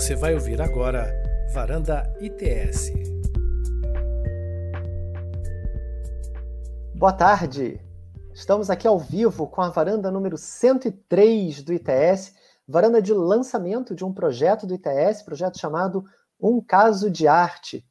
Você vai ouvir agora Varanda ITS. Boa tarde! Estamos aqui ao vivo com a varanda número 103 do ITS, varanda de lançamento de um projeto do ITS, projeto chamado Um Caso de Arte.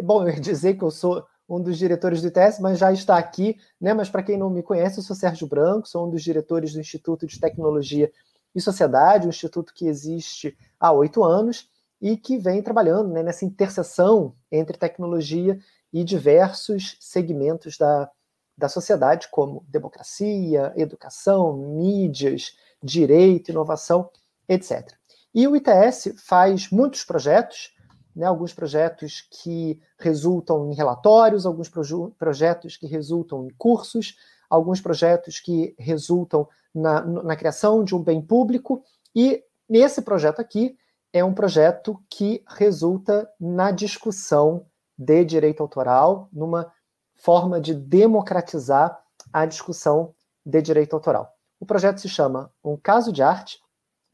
Bom, eu ia dizer que eu sou um dos diretores do ITS, mas já está aqui, né? Mas para quem não me conhece, eu sou Sérgio Branco, sou um dos diretores do Instituto de Tecnologia e Sociedade, um instituto que existe há oito anos e que vem trabalhando né, nessa interseção entre tecnologia e diversos segmentos da, da sociedade, como democracia, educação, mídias, direito, inovação, etc. E o ITS faz muitos projetos, né, alguns projetos que resultam em relatórios, alguns proje projetos que resultam em cursos, alguns projetos que resultam na, na criação de um bem público, e nesse projeto aqui é um projeto que resulta na discussão de direito autoral, numa forma de democratizar a discussão de direito autoral. O projeto se chama Um Caso de Arte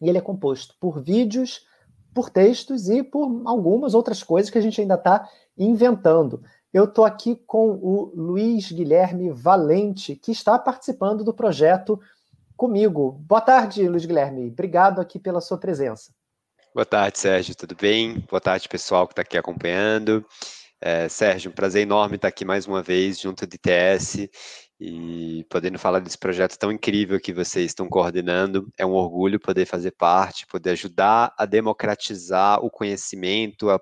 e ele é composto por vídeos, por textos e por algumas outras coisas que a gente ainda está inventando. Eu estou aqui com o Luiz Guilherme Valente, que está participando do projeto comigo. Boa tarde, Luiz Guilherme. Obrigado aqui pela sua presença. Boa tarde, Sérgio. Tudo bem? Boa tarde, pessoal que está aqui acompanhando. É, Sérgio, um prazer enorme estar aqui mais uma vez junto do ITS e podendo falar desse projeto tão incrível que vocês estão coordenando. É um orgulho poder fazer parte, poder ajudar a democratizar o conhecimento, a,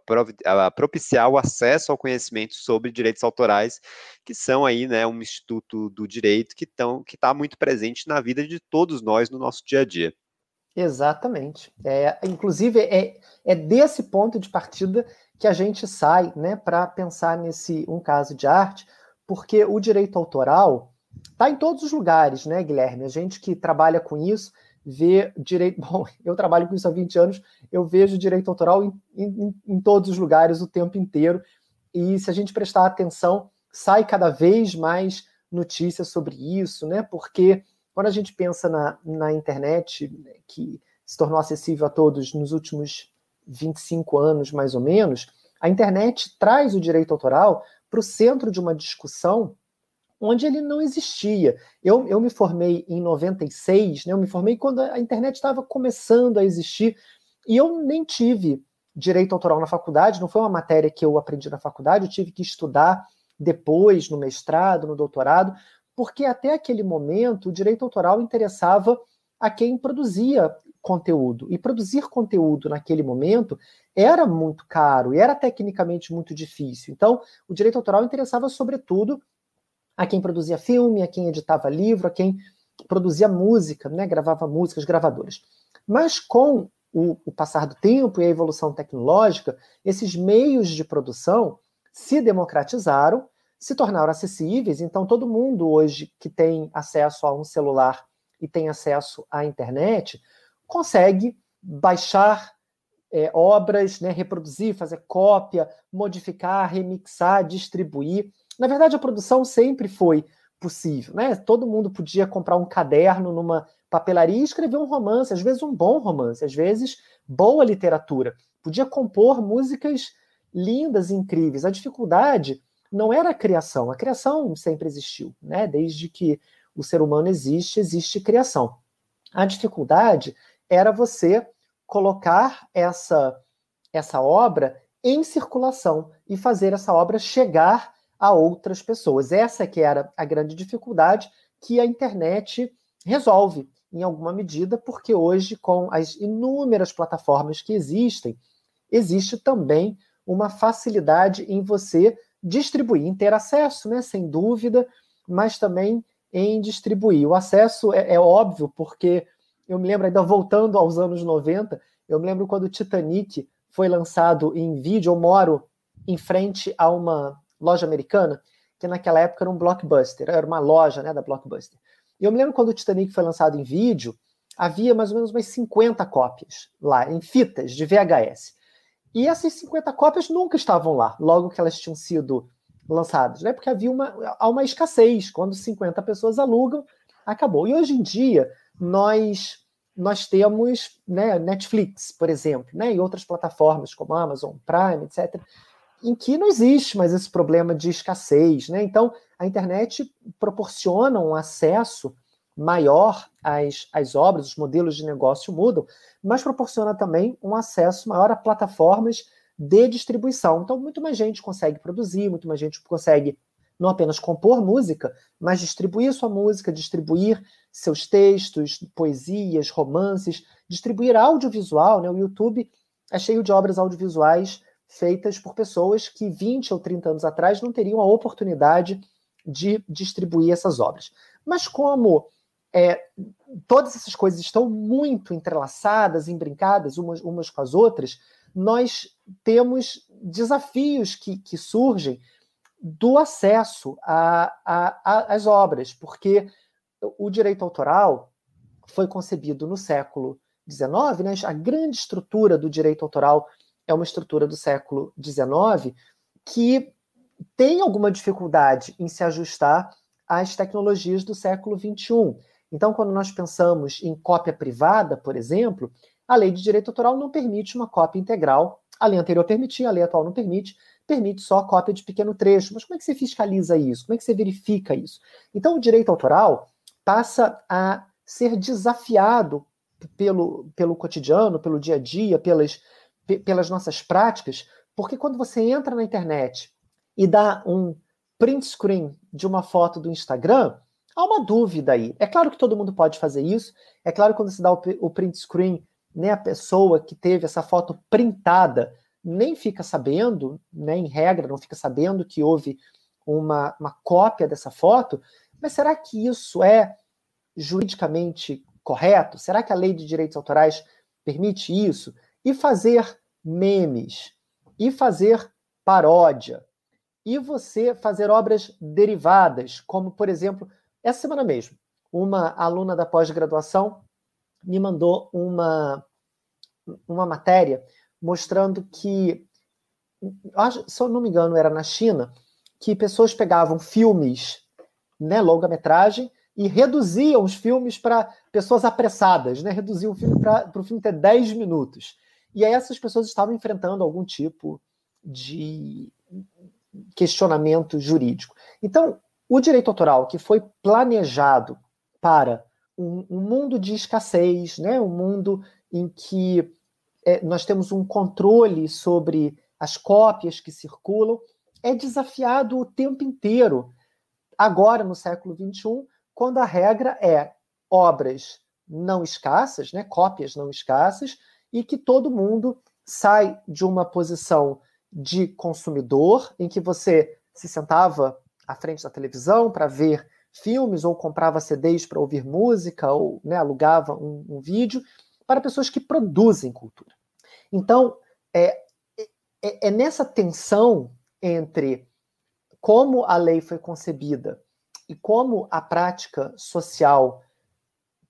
a propiciar o acesso ao conhecimento sobre direitos autorais, que são aí, né, um instituto do direito que está muito presente na vida de todos nós no nosso dia a dia. Exatamente. É, inclusive, é, é desse ponto de partida que a gente sai né, para pensar nesse um caso de arte, porque o direito autoral está em todos os lugares, né, Guilherme? A gente que trabalha com isso vê direito. Bom, eu trabalho com isso há 20 anos, eu vejo direito autoral em, em, em todos os lugares o tempo inteiro. E se a gente prestar atenção, sai cada vez mais notícias sobre isso, né? Porque quando a gente pensa na, na internet, que se tornou acessível a todos nos últimos 25 anos, mais ou menos, a internet traz o direito autoral para o centro de uma discussão onde ele não existia. Eu, eu me formei em 96, né, eu me formei quando a internet estava começando a existir, e eu nem tive direito autoral na faculdade, não foi uma matéria que eu aprendi na faculdade, eu tive que estudar depois, no mestrado, no doutorado, porque até aquele momento o direito autoral interessava a quem produzia conteúdo. E produzir conteúdo naquele momento era muito caro e era tecnicamente muito difícil. Então, o direito autoral interessava, sobretudo, a quem produzia filme, a quem editava livro, a quem produzia música, né, gravava músicas, gravadoras. Mas com o, o passar do tempo e a evolução tecnológica, esses meios de produção se democratizaram se tornaram acessíveis. Então, todo mundo hoje que tem acesso a um celular e tem acesso à internet consegue baixar é, obras, né, reproduzir, fazer cópia, modificar, remixar, distribuir. Na verdade, a produção sempre foi possível. Né? Todo mundo podia comprar um caderno numa papelaria e escrever um romance, às vezes um bom romance, às vezes boa literatura. Podia compor músicas lindas incríveis. A dificuldade não era a criação. A criação sempre existiu, né? Desde que o ser humano existe, existe criação. A dificuldade era você colocar essa essa obra em circulação e fazer essa obra chegar a outras pessoas. Essa que era a grande dificuldade que a internet resolve em alguma medida, porque hoje com as inúmeras plataformas que existem, existe também uma facilidade em você distribuir, em ter acesso, né, sem dúvida, mas também em distribuir. O acesso é, é, óbvio, porque eu me lembro, ainda voltando aos anos 90, eu me lembro quando o Titanic foi lançado em vídeo, eu moro em frente a uma loja americana, que naquela época era um blockbuster, era uma loja né, da blockbuster. E eu me lembro quando o Titanic foi lançado em vídeo, havia mais ou menos umas 50 cópias lá, em fitas de VHS. E essas 50 cópias nunca estavam lá, logo que elas tinham sido lançadas, né? Porque havia uma, uma escassez. Quando 50 pessoas alugam, acabou. E hoje em dia, nós nós temos né, Netflix, por exemplo, né, e outras plataformas como Amazon Prime, etc., em que não existe mais esse problema de escassez. Né? Então, a internet proporciona um acesso maior às, às obras, os modelos de negócio mudam, mas proporciona também um acesso maior a plataformas de distribuição. Então, muito mais gente consegue produzir, muito mais gente consegue não apenas compor música, mas distribuir sua música, distribuir seus textos, poesias, romances, distribuir audiovisual. Né? O YouTube é cheio de obras audiovisuais feitas por pessoas que 20 ou 30 anos atrás não teriam a oportunidade de distribuir essas obras. Mas como é, todas essas coisas estão muito entrelaçadas, embrincadas umas, umas com as outras, nós temos desafios que, que surgem do acesso às obras, porque o direito autoral foi concebido no século XIX, né? a grande estrutura do direito autoral é uma estrutura do século XIX que tem alguma dificuldade em se ajustar às tecnologias do século XXI. Então, quando nós pensamos em cópia privada, por exemplo, a lei de direito autoral não permite uma cópia integral. A lei anterior permitia, a lei atual não permite, permite só cópia de pequeno trecho. Mas como é que você fiscaliza isso? Como é que você verifica isso? Então, o direito autoral passa a ser desafiado pelo, pelo cotidiano, pelo dia a dia, pelas, pelas nossas práticas, porque quando você entra na internet e dá um print screen de uma foto do Instagram, Há uma dúvida aí. É claro que todo mundo pode fazer isso. É claro que quando se dá o print screen, né, a pessoa que teve essa foto printada nem fica sabendo, né, em regra, não fica sabendo que houve uma, uma cópia dessa foto. Mas será que isso é juridicamente correto? Será que a lei de direitos autorais permite isso? E fazer memes, e fazer paródia, e você fazer obras derivadas, como, por exemplo, essa semana mesmo, uma aluna da pós-graduação me mandou uma, uma matéria mostrando que, se eu não me engano, era na China, que pessoas pegavam filmes, né, longa-metragem, e reduziam os filmes para pessoas apressadas, né? Reduziam o filme para o filme ter 10 minutos. E aí essas pessoas estavam enfrentando algum tipo de questionamento jurídico. Então, o direito autoral, que foi planejado para um, um mundo de escassez, né? um mundo em que é, nós temos um controle sobre as cópias que circulam, é desafiado o tempo inteiro. Agora, no século XXI, quando a regra é obras não escassas, né, cópias não escassas, e que todo mundo sai de uma posição de consumidor, em que você se sentava à frente da televisão para ver filmes, ou comprava CDs para ouvir música, ou né, alugava um, um, vídeo, para pessoas que produzem cultura. Então, é, é, é nessa tensão entre como a lei foi concebida e como a prática social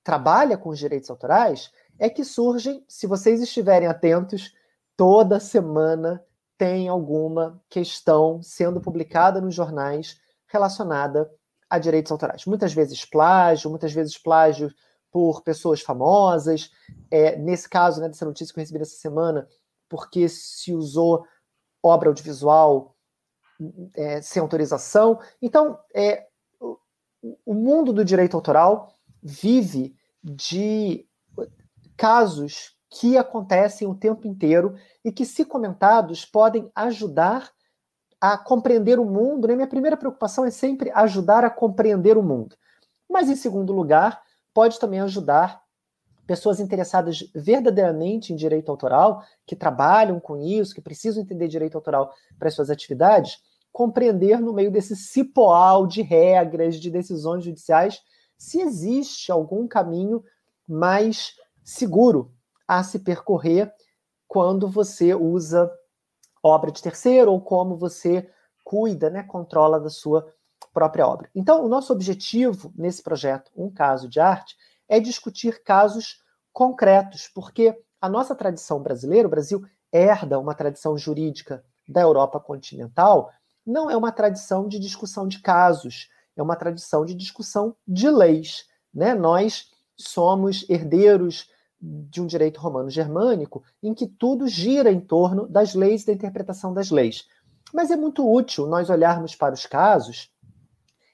trabalha com os direitos autorais, é que surgem, se vocês estiverem atentos, toda semana tem alguma questão sendo publicada nos jornais relacionada a direitos autorais. Muitas vezes plágio, muitas vezes plágio por pessoas famosas. É, nesse caso, né, dessa notícia que eu recebi essa semana, porque se usou obra audiovisual é, sem autorização. Então, é, o, o mundo do direito autoral vive de casos que acontecem o tempo inteiro e que, se comentados, podem ajudar a compreender o mundo. Né? Minha primeira preocupação é sempre ajudar a compreender o mundo. Mas, em segundo lugar, pode também ajudar pessoas interessadas verdadeiramente em direito autoral, que trabalham com isso, que precisam entender direito autoral para as suas atividades, compreender no meio desse cipoal de regras, de decisões judiciais, se existe algum caminho mais seguro a se percorrer quando você usa obra de terceiro ou como você cuida, né, controla da sua própria obra. Então, o nosso objetivo nesse projeto, um caso de arte, é discutir casos concretos, porque a nossa tradição brasileira, o Brasil herda uma tradição jurídica da Europa continental, não é uma tradição de discussão de casos, é uma tradição de discussão de leis. Né? Nós somos herdeiros de um direito romano-germânico em que tudo gira em torno das leis e da interpretação das leis. Mas é muito útil nós olharmos para os casos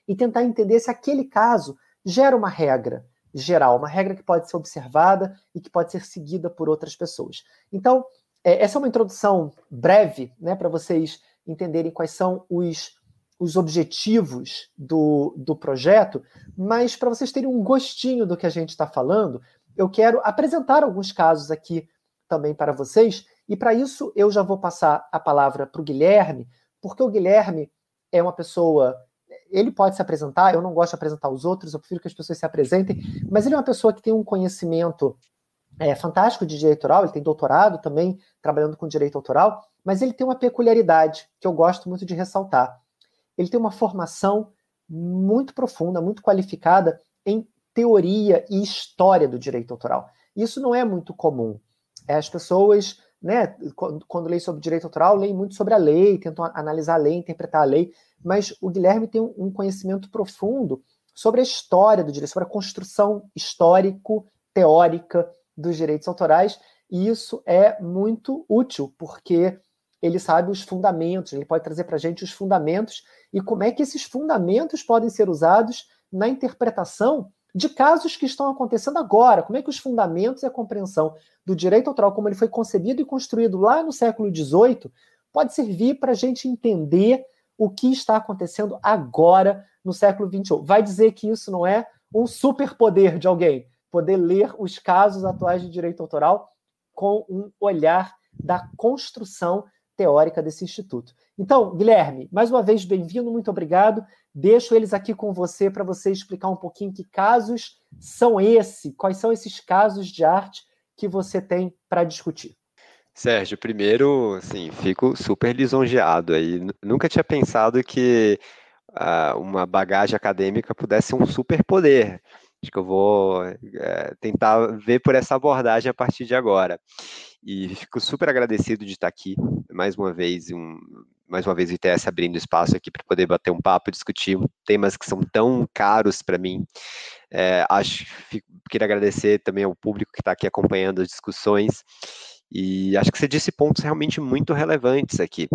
e tentar entender se aquele caso gera uma regra geral, uma regra que pode ser observada e que pode ser seguida por outras pessoas. Então, é, essa é uma introdução breve, né, para vocês entenderem quais são os, os objetivos do, do projeto, mas para vocês terem um gostinho do que a gente está falando, eu quero apresentar alguns casos aqui também para vocês, e para isso eu já vou passar a palavra para o Guilherme, porque o Guilherme é uma pessoa. Ele pode se apresentar, eu não gosto de apresentar os outros, eu prefiro que as pessoas se apresentem, mas ele é uma pessoa que tem um conhecimento é, fantástico de direito autoral, ele tem doutorado também trabalhando com direito autoral, mas ele tem uma peculiaridade que eu gosto muito de ressaltar. Ele tem uma formação muito profunda, muito qualificada em teoria e história do direito autoral. Isso não é muito comum. É, as pessoas, né, quando, quando leem sobre direito autoral, leem muito sobre a lei, tentam analisar a lei, interpretar a lei, mas o Guilherme tem um, conhecimento profundo sobre a história do direito, sobre a construção histórico-teórica dos direitos autorais, e isso é muito útil, porque ele sabe os fundamentos, ele pode trazer para a gente os fundamentos e como é que esses fundamentos podem ser usados na interpretação de casos que estão acontecendo agora. Como é que os fundamentos e a compreensão do direito autoral, como ele foi concebido e construído lá no século XVIII, pode servir para a gente entender o que está acontecendo agora no século XXI. Vai dizer que isso não é um superpoder de alguém, poder ler os casos atuais de direito autoral com um olhar da construção teórica desse instituto. Então, Guilherme, mais uma vez, bem-vindo, muito obrigado. Deixo eles aqui com você para você explicar um pouquinho que casos são esses, quais são esses casos de arte que você tem para discutir. Sérgio, primeiro, assim, fico super lisonjeado aí. Nunca tinha pensado que uh, uma bagagem acadêmica pudesse ser um superpoder. Acho que eu vou é, tentar ver por essa abordagem a partir de agora. E fico super agradecido de estar aqui mais uma vez, um, mais uma vez o ITS abrindo espaço aqui para poder bater um papo, discutir temas que são tão caros para mim. É, acho, fico, queria agradecer também ao público que está aqui acompanhando as discussões. E acho que você disse pontos realmente muito relevantes aqui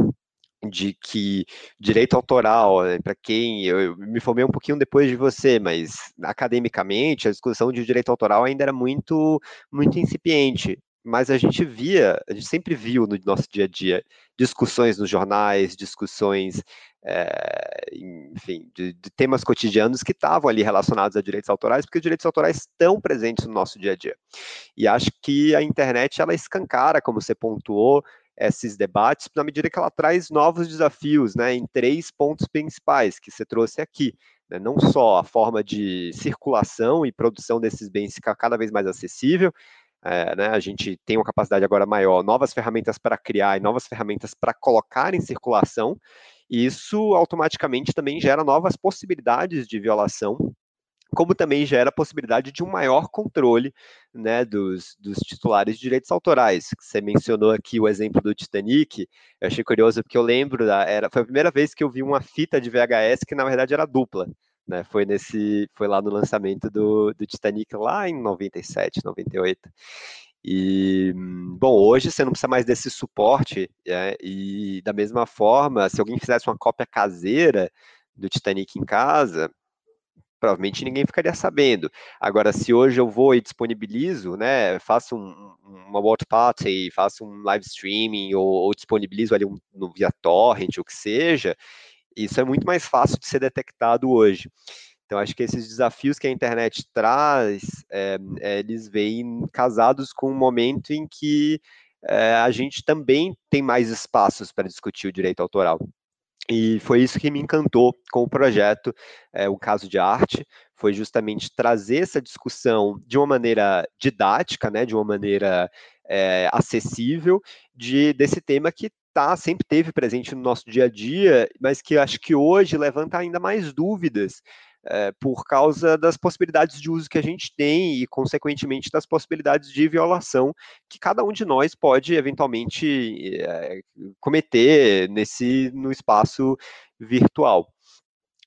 de que direito autoral, né, para quem eu, eu, me formei um pouquinho depois de você, mas academicamente a discussão de direito autoral ainda era muito muito incipiente. Mas a gente via, a gente sempre viu no nosso dia a dia discussões nos jornais, discussões, é, enfim, de, de, temas cotidianos que estavam ali relacionados a direitos autorais, porque os direitos autorais estão presentes no nosso dia a dia. E acho que a internet ela escancara, como você pontuou, esses debates, na medida que ela traz novos desafios, né, em três pontos principais que você trouxe aqui. Né, não só a forma de circulação e produção desses bens ficar cada vez mais acessível, é, né, a gente tem uma capacidade agora maior, novas ferramentas para criar e novas ferramentas para colocar em circulação, e isso automaticamente também gera novas possibilidades de violação como também gera a possibilidade de um maior controle né, dos, dos, titulares de direitos autorais. Você mencionou aqui o exemplo do Titanic, eu achei curioso porque eu lembro, da, era, foi a primeira vez que eu vi uma fita de VHS que na verdade era dupla. Né, foi nesse, foi lá no lançamento do, do Titanic lá em 97, 98. E, bom, hoje você não precisa mais desse suporte, é, e da mesma forma, se alguém fizesse uma cópia caseira do Titanic em casa, provavelmente ninguém ficaria sabendo. Agora, se hoje eu vou e disponibilizo, né, faço um, uma watch party, faço um live streaming ou, ou disponibilizo ali um, no, via torrent, o que seja, isso é muito mais fácil de ser detectado hoje. Então, acho que esses desafios que a internet traz, é, eles vêm casados com um momento em que é, a gente também tem mais espaços para discutir o direito autoral. E foi isso que me encantou com o projeto, é, o caso de arte, foi justamente trazer essa discussão de uma maneira didática, né, de uma maneira é, acessível, de, desse tema que tá, sempre teve presente no nosso dia a dia, mas que acho que hoje levanta ainda mais dúvidas é, por causa das possibilidades de uso que a gente tem e, consequentemente, das possibilidades de violação que cada um de nós pode eventualmente é, cometer nesse no espaço virtual.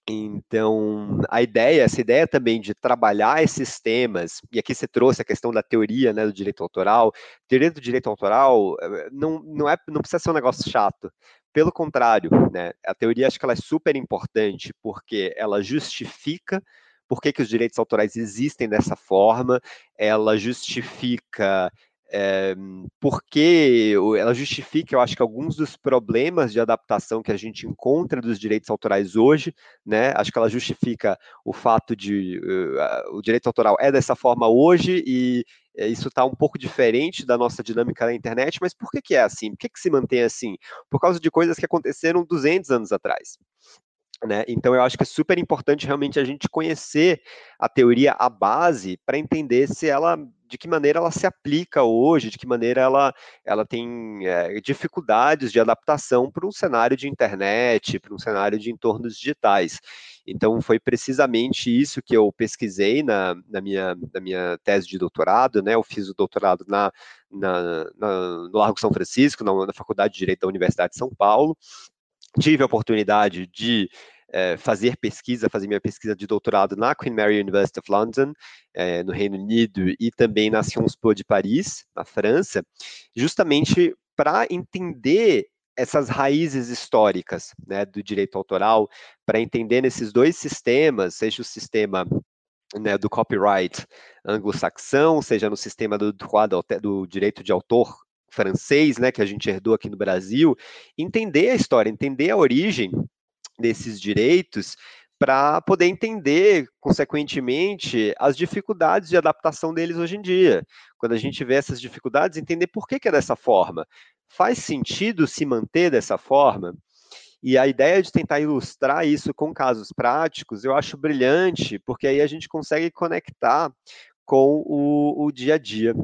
Então, a ideia, essa ideia também de trabalhar esses temas, e aqui você trouxe a questão da teoria né, do direito autoral. Teoria do direito autoral eh, não, não, é, não precisa ser um negócio chato. Pelo contrário, né, a teoria acho que ela é super importante, porque ela justifica por que, que os direitos autorais existem dessa forma, ela justifica é, porque ela justifica, eu acho que alguns dos problemas de adaptação que a gente encontra dos direitos autorais hoje, né? Acho que ela justifica o fato de uh, o direito autoral é dessa forma hoje e uh, isso está um pouco diferente da nossa dinâmica na internet, mas por que, que é assim? Por que, que se mantém assim? Por causa de coisas que aconteceram 200 anos atrás. Né? Então, eu acho que é super importante realmente a gente conhecer a teoria, a base, para entender se ela, de que maneira ela se aplica hoje, de que maneira ela, ela tem é, dificuldades de adaptação para um cenário de internet, para um cenário de entornos digitais. Então, foi precisamente isso que eu pesquisei na, na, minha, na minha tese de doutorado, né? Eu fiz o doutorado na, na, na no Largo São Francisco, na, na Faculdade de Direito da Universidade de São Paulo, tive a oportunidade de é, fazer pesquisa, fazer minha pesquisa de doutorado na Queen Mary University of London, é, no Reino Unido, e também na Sciences Po de Paris, na França, justamente para entender essas raízes históricas né, do direito autoral, para entender nesses dois sistemas, seja o sistema né, do copyright anglo-saxão, seja no sistema do, do direito de autor francês, né, que a gente herdou aqui no Brasil, entender a história, entender a origem desses direitos para poder entender, consequentemente, as dificuldades de adaptação deles hoje em dia. Quando a gente vê essas dificuldades, entender por que, que é dessa forma. Faz sentido se manter dessa forma? E a ideia de tentar ilustrar isso com casos práticos, eu acho brilhante, porque aí a gente consegue conectar com o, o dia a dia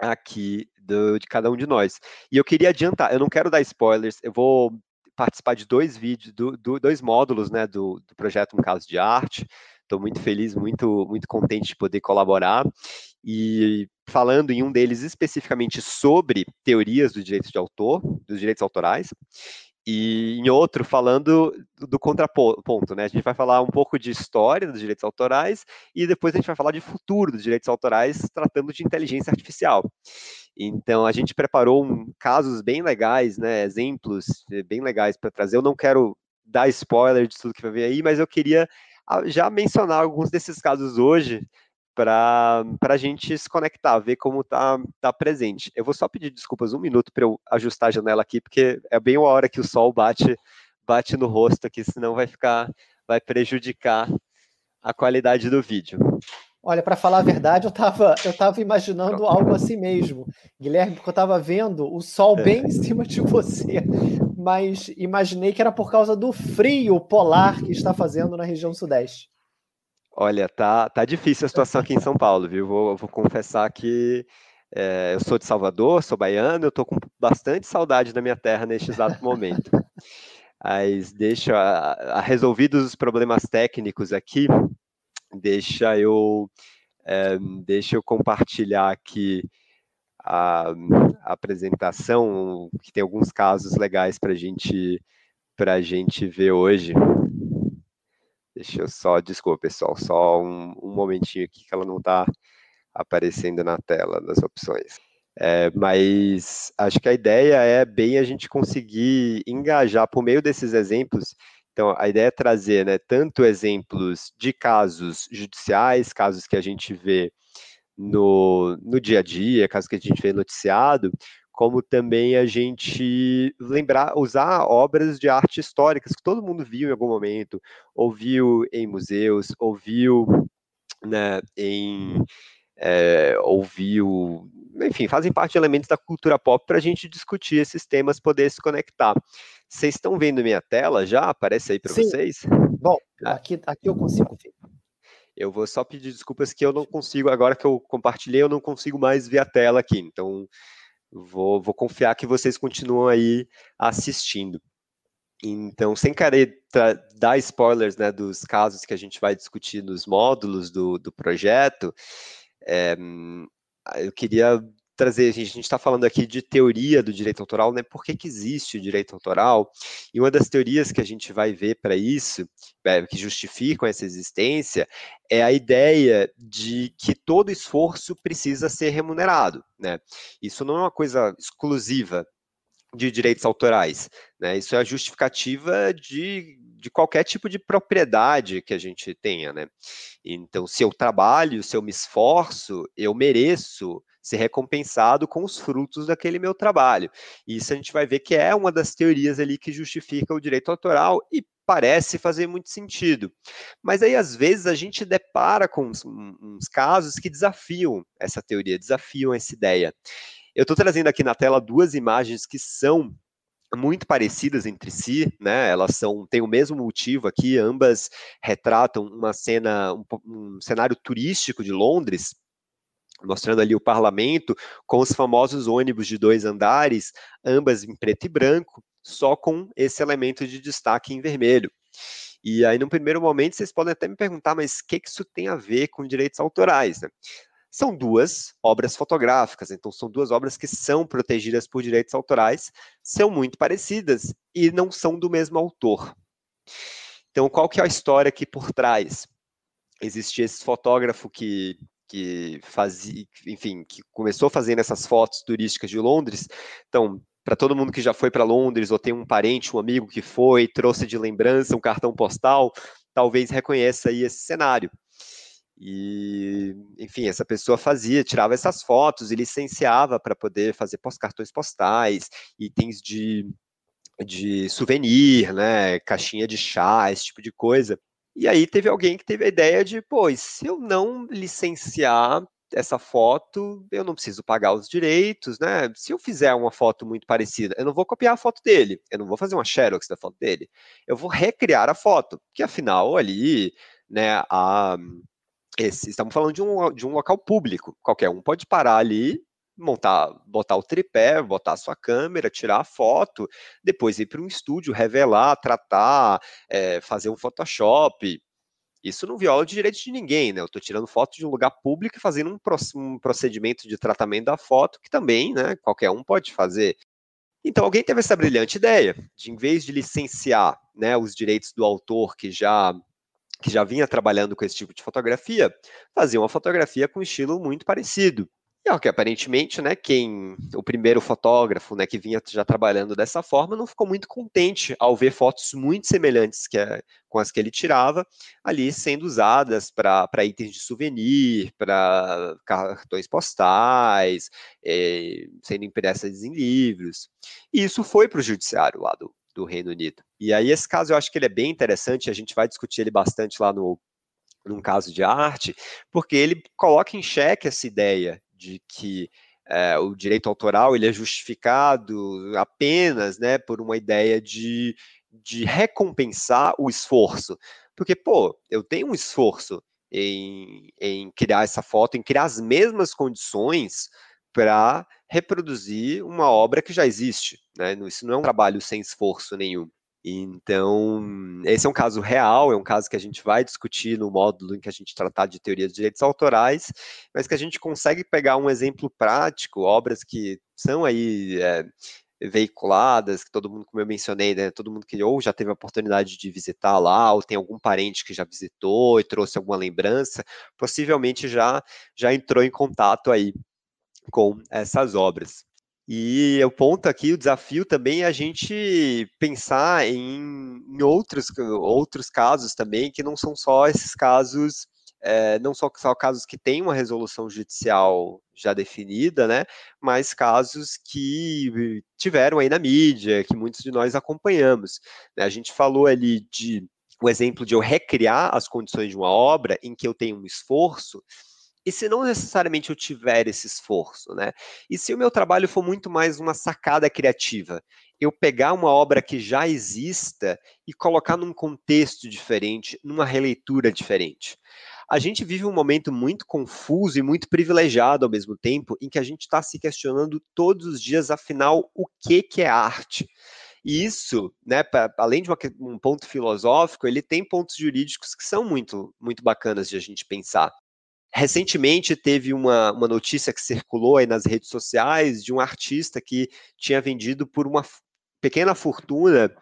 aqui do, de cada um de nós. E eu queria adiantar, eu não quero dar spoilers, eu vou participar de dois vídeos, do, do, dois módulos né, do, do projeto Um Caso de Arte. Estou muito feliz, muito, muito contente de poder colaborar. E falando em um deles especificamente sobre teorias do direito de autor, dos direitos autorais, e em outro falando do contraponto, né? A gente vai falar um pouco de história dos direitos autorais e depois a gente vai falar de futuro dos direitos autorais, tratando de inteligência artificial. Então a gente preparou um, casos bem legais, né? Exemplos eh, bem legais para trazer. Eu não quero dar spoiler de tudo que vai vir aí, mas eu queria ah, já mencionar alguns desses casos hoje para a gente se conectar, ver como está tá presente. Eu vou só pedir desculpas um minuto para eu ajustar a janela aqui, porque é bem a hora que o sol bate, bate no rosto aqui, senão vai ficar, vai prejudicar a qualidade do vídeo. Olha, para falar a verdade, eu estava eu tava imaginando algo assim mesmo, Guilherme, porque eu estava vendo o sol bem em cima de você, mas imaginei que era por causa do frio polar que está fazendo na região sudeste. Olha, tá, tá difícil a situação aqui em São Paulo, viu? Vou, vou confessar que é, eu sou de Salvador, sou baiano, eu tô com bastante saudade da minha terra neste exato momento. Mas deixa, a, a resolvidos os problemas técnicos aqui, deixa eu, é, deixa eu compartilhar aqui a, a, apresentação, que tem alguns casos legais para gente, a gente ver hoje. Deixa eu só, desculpa, pessoal, só um, um momentinho aqui que ela não está aparecendo na tela das opções. É, mas acho que a ideia é bem a gente conseguir engajar por meio desses exemplos. Então, a ideia é trazer né, tanto exemplos de casos judiciais, casos que a gente vê no, no dia a dia, casos que a gente vê noticiado, como também a gente lembrar, usar obras de arte históricas que todo mundo viu em algum momento, ouviu em museus, ouviu né, em é, ouviu, enfim, fazem parte de elementos da cultura pop para a gente discutir esses temas, poder se conectar. Vocês estão vendo minha tela já? Aparece aí para vocês? Bom, ah. aqui, aqui eu consigo ver. Eu vou só pedir desculpas que eu não consigo, agora que eu compartilhei, eu não consigo mais ver a tela aqui. Então, Vou, vou confiar que vocês continuam aí assistindo. Então, sem querer dar spoilers né, dos casos que a gente vai discutir nos módulos do, do projeto, é, eu queria trazer, a gente está falando aqui de teoria do direito autoral, né? Por que, que existe o direito autoral? E uma das teorias que a gente vai ver para isso, é, que justificam essa existência, é a ideia de que todo esforço precisa ser remunerado, né? Isso não é uma coisa exclusiva de direitos autorais, né? Isso é a justificativa de de qualquer tipo de propriedade que a gente tenha, né? Então, se eu trabalho, se eu me esforço, eu mereço ser recompensado com os frutos daquele meu trabalho. E isso a gente vai ver que é uma das teorias ali que justifica o direito autoral e parece fazer muito sentido. Mas aí, às vezes, a gente depara com uns, uns casos que desafiam essa teoria, desafiam essa ideia. Eu estou trazendo aqui na tela duas imagens que são muito parecidas entre si, né? Elas são têm o mesmo motivo aqui, ambas retratam uma cena, um, um cenário turístico de Londres, mostrando ali o parlamento com os famosos ônibus de dois andares, ambas em preto e branco, só com esse elemento de destaque em vermelho. E aí, no primeiro momento, vocês podem até me perguntar, mas o que, que isso tem a ver com direitos autorais? Né? São duas obras fotográficas, então são duas obras que são protegidas por direitos autorais, são muito parecidas e não são do mesmo autor. Então, qual que é a história aqui por trás? Existia esse fotógrafo que que fazia, enfim, que começou fazendo essas fotos turísticas de Londres. Então, para todo mundo que já foi para Londres ou tem um parente, um amigo que foi, trouxe de lembrança um cartão postal, talvez reconheça aí esse cenário. E, enfim, essa pessoa fazia, tirava essas fotos e licenciava para poder fazer cartões postais, itens de, de souvenir, né, caixinha de chá, esse tipo de coisa. E aí teve alguém que teve a ideia de, pô, se eu não licenciar essa foto, eu não preciso pagar os direitos, né? Se eu fizer uma foto muito parecida, eu não vou copiar a foto dele, eu não vou fazer uma xerox da foto dele, eu vou recriar a foto, que afinal ali, né, a, esse, estamos falando de um, de um local público, qualquer um pode parar ali montar, botar o tripé, botar a sua câmera, tirar a foto, depois ir para um estúdio, revelar, tratar, é, fazer um Photoshop. Isso não viola o direito de ninguém, né? Eu estou tirando foto de um lugar público e fazendo um, um procedimento de tratamento da foto que também, né, qualquer um pode fazer. Então, alguém teve essa brilhante ideia de, em vez de licenciar né, os direitos do autor que já que já vinha trabalhando com esse tipo de fotografia, fazer uma fotografia com um estilo muito parecido. E ó, que aparentemente, né, quem o primeiro fotógrafo, né, que vinha já trabalhando dessa forma, não ficou muito contente ao ver fotos muito semelhantes que é, com as que ele tirava ali sendo usadas para itens de souvenir, para cartões postais, é, sendo impressas em livros. E isso foi para o judiciário lá do, do Reino Unido. E aí esse caso eu acho que ele é bem interessante, a gente vai discutir ele bastante lá no num caso de arte, porque ele coloca em xeque essa ideia de que é, o direito autoral ele é justificado apenas né, por uma ideia de, de recompensar o esforço. Porque, pô, eu tenho um esforço em, em criar essa foto, em criar as mesmas condições para reproduzir uma obra que já existe. Né? Isso não é um trabalho sem esforço nenhum. Então, esse é um caso real, é um caso que a gente vai discutir no módulo em que a gente tratar de teoria de direitos autorais, mas que a gente consegue pegar um exemplo prático, obras que são aí é, veiculadas, que todo mundo, como eu mencionei, né, todo mundo que ou já teve a oportunidade de visitar lá, ou tem algum parente que já visitou e trouxe alguma lembrança, possivelmente já, já entrou em contato aí com essas obras. E o ponto aqui, o desafio também é a gente pensar em, em outros, outros casos também, que não são só esses casos, é, não só, só casos que têm uma resolução judicial já definida, né, mas casos que tiveram aí na mídia, que muitos de nós acompanhamos. Né? A gente falou ali de o exemplo de eu recriar as condições de uma obra em que eu tenho um esforço, e se não necessariamente eu tiver esse esforço, né? E se o meu trabalho for muito mais uma sacada criativa, eu pegar uma obra que já exista e colocar num contexto diferente, numa releitura diferente. A gente vive um momento muito confuso e muito privilegiado ao mesmo tempo, em que a gente está se questionando todos os dias, afinal, o que, que é arte? E isso, né, pra, além de uma, um ponto filosófico, ele tem pontos jurídicos que são muito, muito bacanas de a gente pensar recentemente teve uma, uma notícia que circulou aí nas redes sociais de um artista que tinha vendido por uma pequena fortuna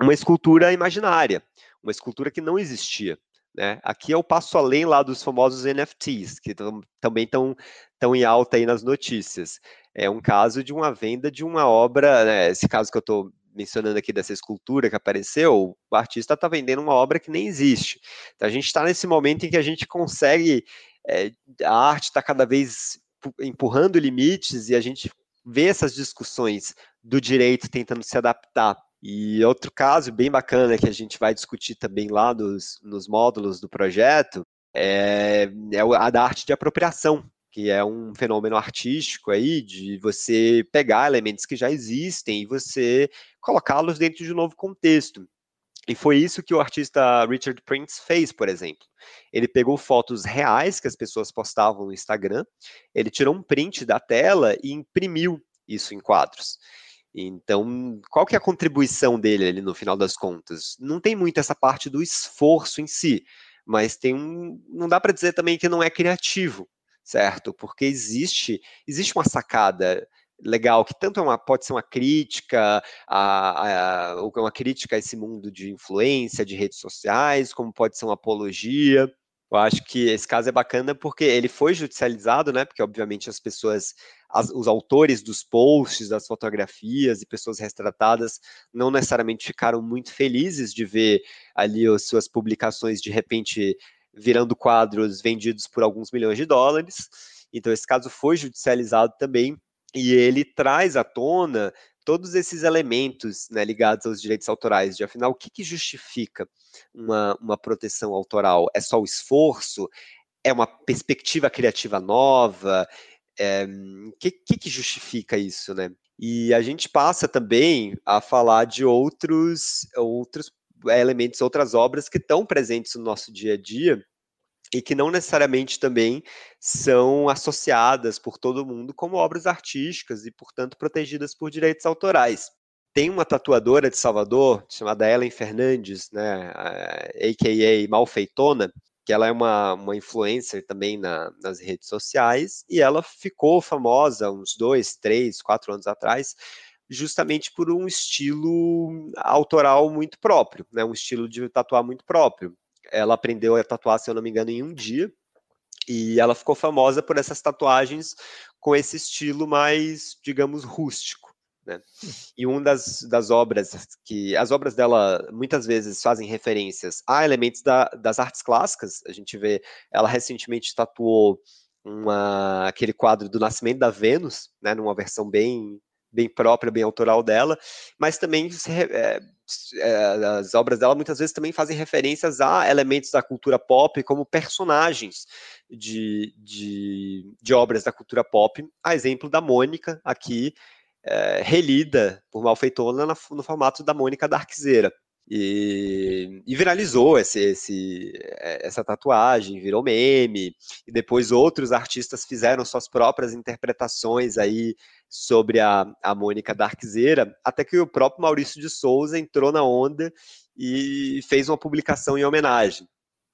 uma escultura imaginária, uma escultura que não existia. Né? Aqui é o passo além lá dos famosos NFTs, que também estão tão em alta aí nas notícias. É um caso de uma venda de uma obra, né? esse caso que eu estou mencionando aqui dessa escultura que apareceu, o artista está vendendo uma obra que nem existe. Então a gente está nesse momento em que a gente consegue, é, a arte está cada vez empurrando limites e a gente vê essas discussões do direito tentando se adaptar e outro caso bem bacana que a gente vai discutir também lá nos, módulos do projeto é, é a da arte de apropriação, que é um fenômeno artístico aí de você pegar elementos que já existem e você colocá-los dentro de um novo contexto. E foi isso que o artista Richard Prince fez, por exemplo. Ele pegou fotos reais que as pessoas postavam no Instagram, ele tirou um print da tela e imprimiu isso em quadros. Então, qual que é a contribuição dele ali no final das contas? Não tem muito essa parte do esforço em si, mas tem um, não dá para dizer também que não é criativo, certo? Porque existe existe uma sacada legal que tanto é uma, pode ser uma crítica a, a, uma crítica a esse mundo de influência de redes sociais, como pode ser uma apologia. Eu acho que esse caso é bacana porque ele foi judicializado, né? Porque obviamente as pessoas, as, os autores dos posts, das fotografias e pessoas retratadas não necessariamente ficaram muito felizes de ver ali as suas publicações de repente virando quadros vendidos por alguns milhões de dólares. Então esse caso foi judicializado também e ele traz à tona todos esses elementos né, ligados aos direitos autorais, de afinal, o que, que justifica uma, uma proteção autoral? É só o esforço? É uma perspectiva criativa nova? O é, que, que, que justifica isso, né? E a gente passa também a falar de outros, outros elementos, outras obras que estão presentes no nosso dia a dia, e que não necessariamente também são associadas por todo mundo como obras artísticas e, portanto, protegidas por direitos autorais. Tem uma tatuadora de Salvador chamada Ellen Fernandes, né, a.k.a. Malfeitona, que ela é uma, uma influencer também na, nas redes sociais, e ela ficou famosa uns dois, três, quatro anos atrás, justamente por um estilo autoral muito próprio, né, um estilo de tatuar muito próprio ela aprendeu a tatuar, se eu não me engano, em um dia. E ela ficou famosa por essas tatuagens com esse estilo mais, digamos, rústico. Né? E uma das, das obras que. As obras dela muitas vezes fazem referências a elementos da, das artes clássicas. A gente vê, ela recentemente tatuou uma, aquele quadro do Nascimento da Vênus, né, numa versão bem bem própria, bem autoral dela, mas também é, as obras dela muitas vezes também fazem referências a elementos da cultura pop como personagens de, de, de obras da cultura pop, a exemplo da Mônica, aqui é, relida por Malfeitona no formato da Mônica Darkzeira. E, e, viralizou esse, esse, é, essa tatuagem, virou meme, e depois outros artistas fizeram suas próprias interpretações aí sobre a, a Mônica Darkzeira, até que o próprio Maurício de Souza entrou na onda e fez uma publicação em homenagem.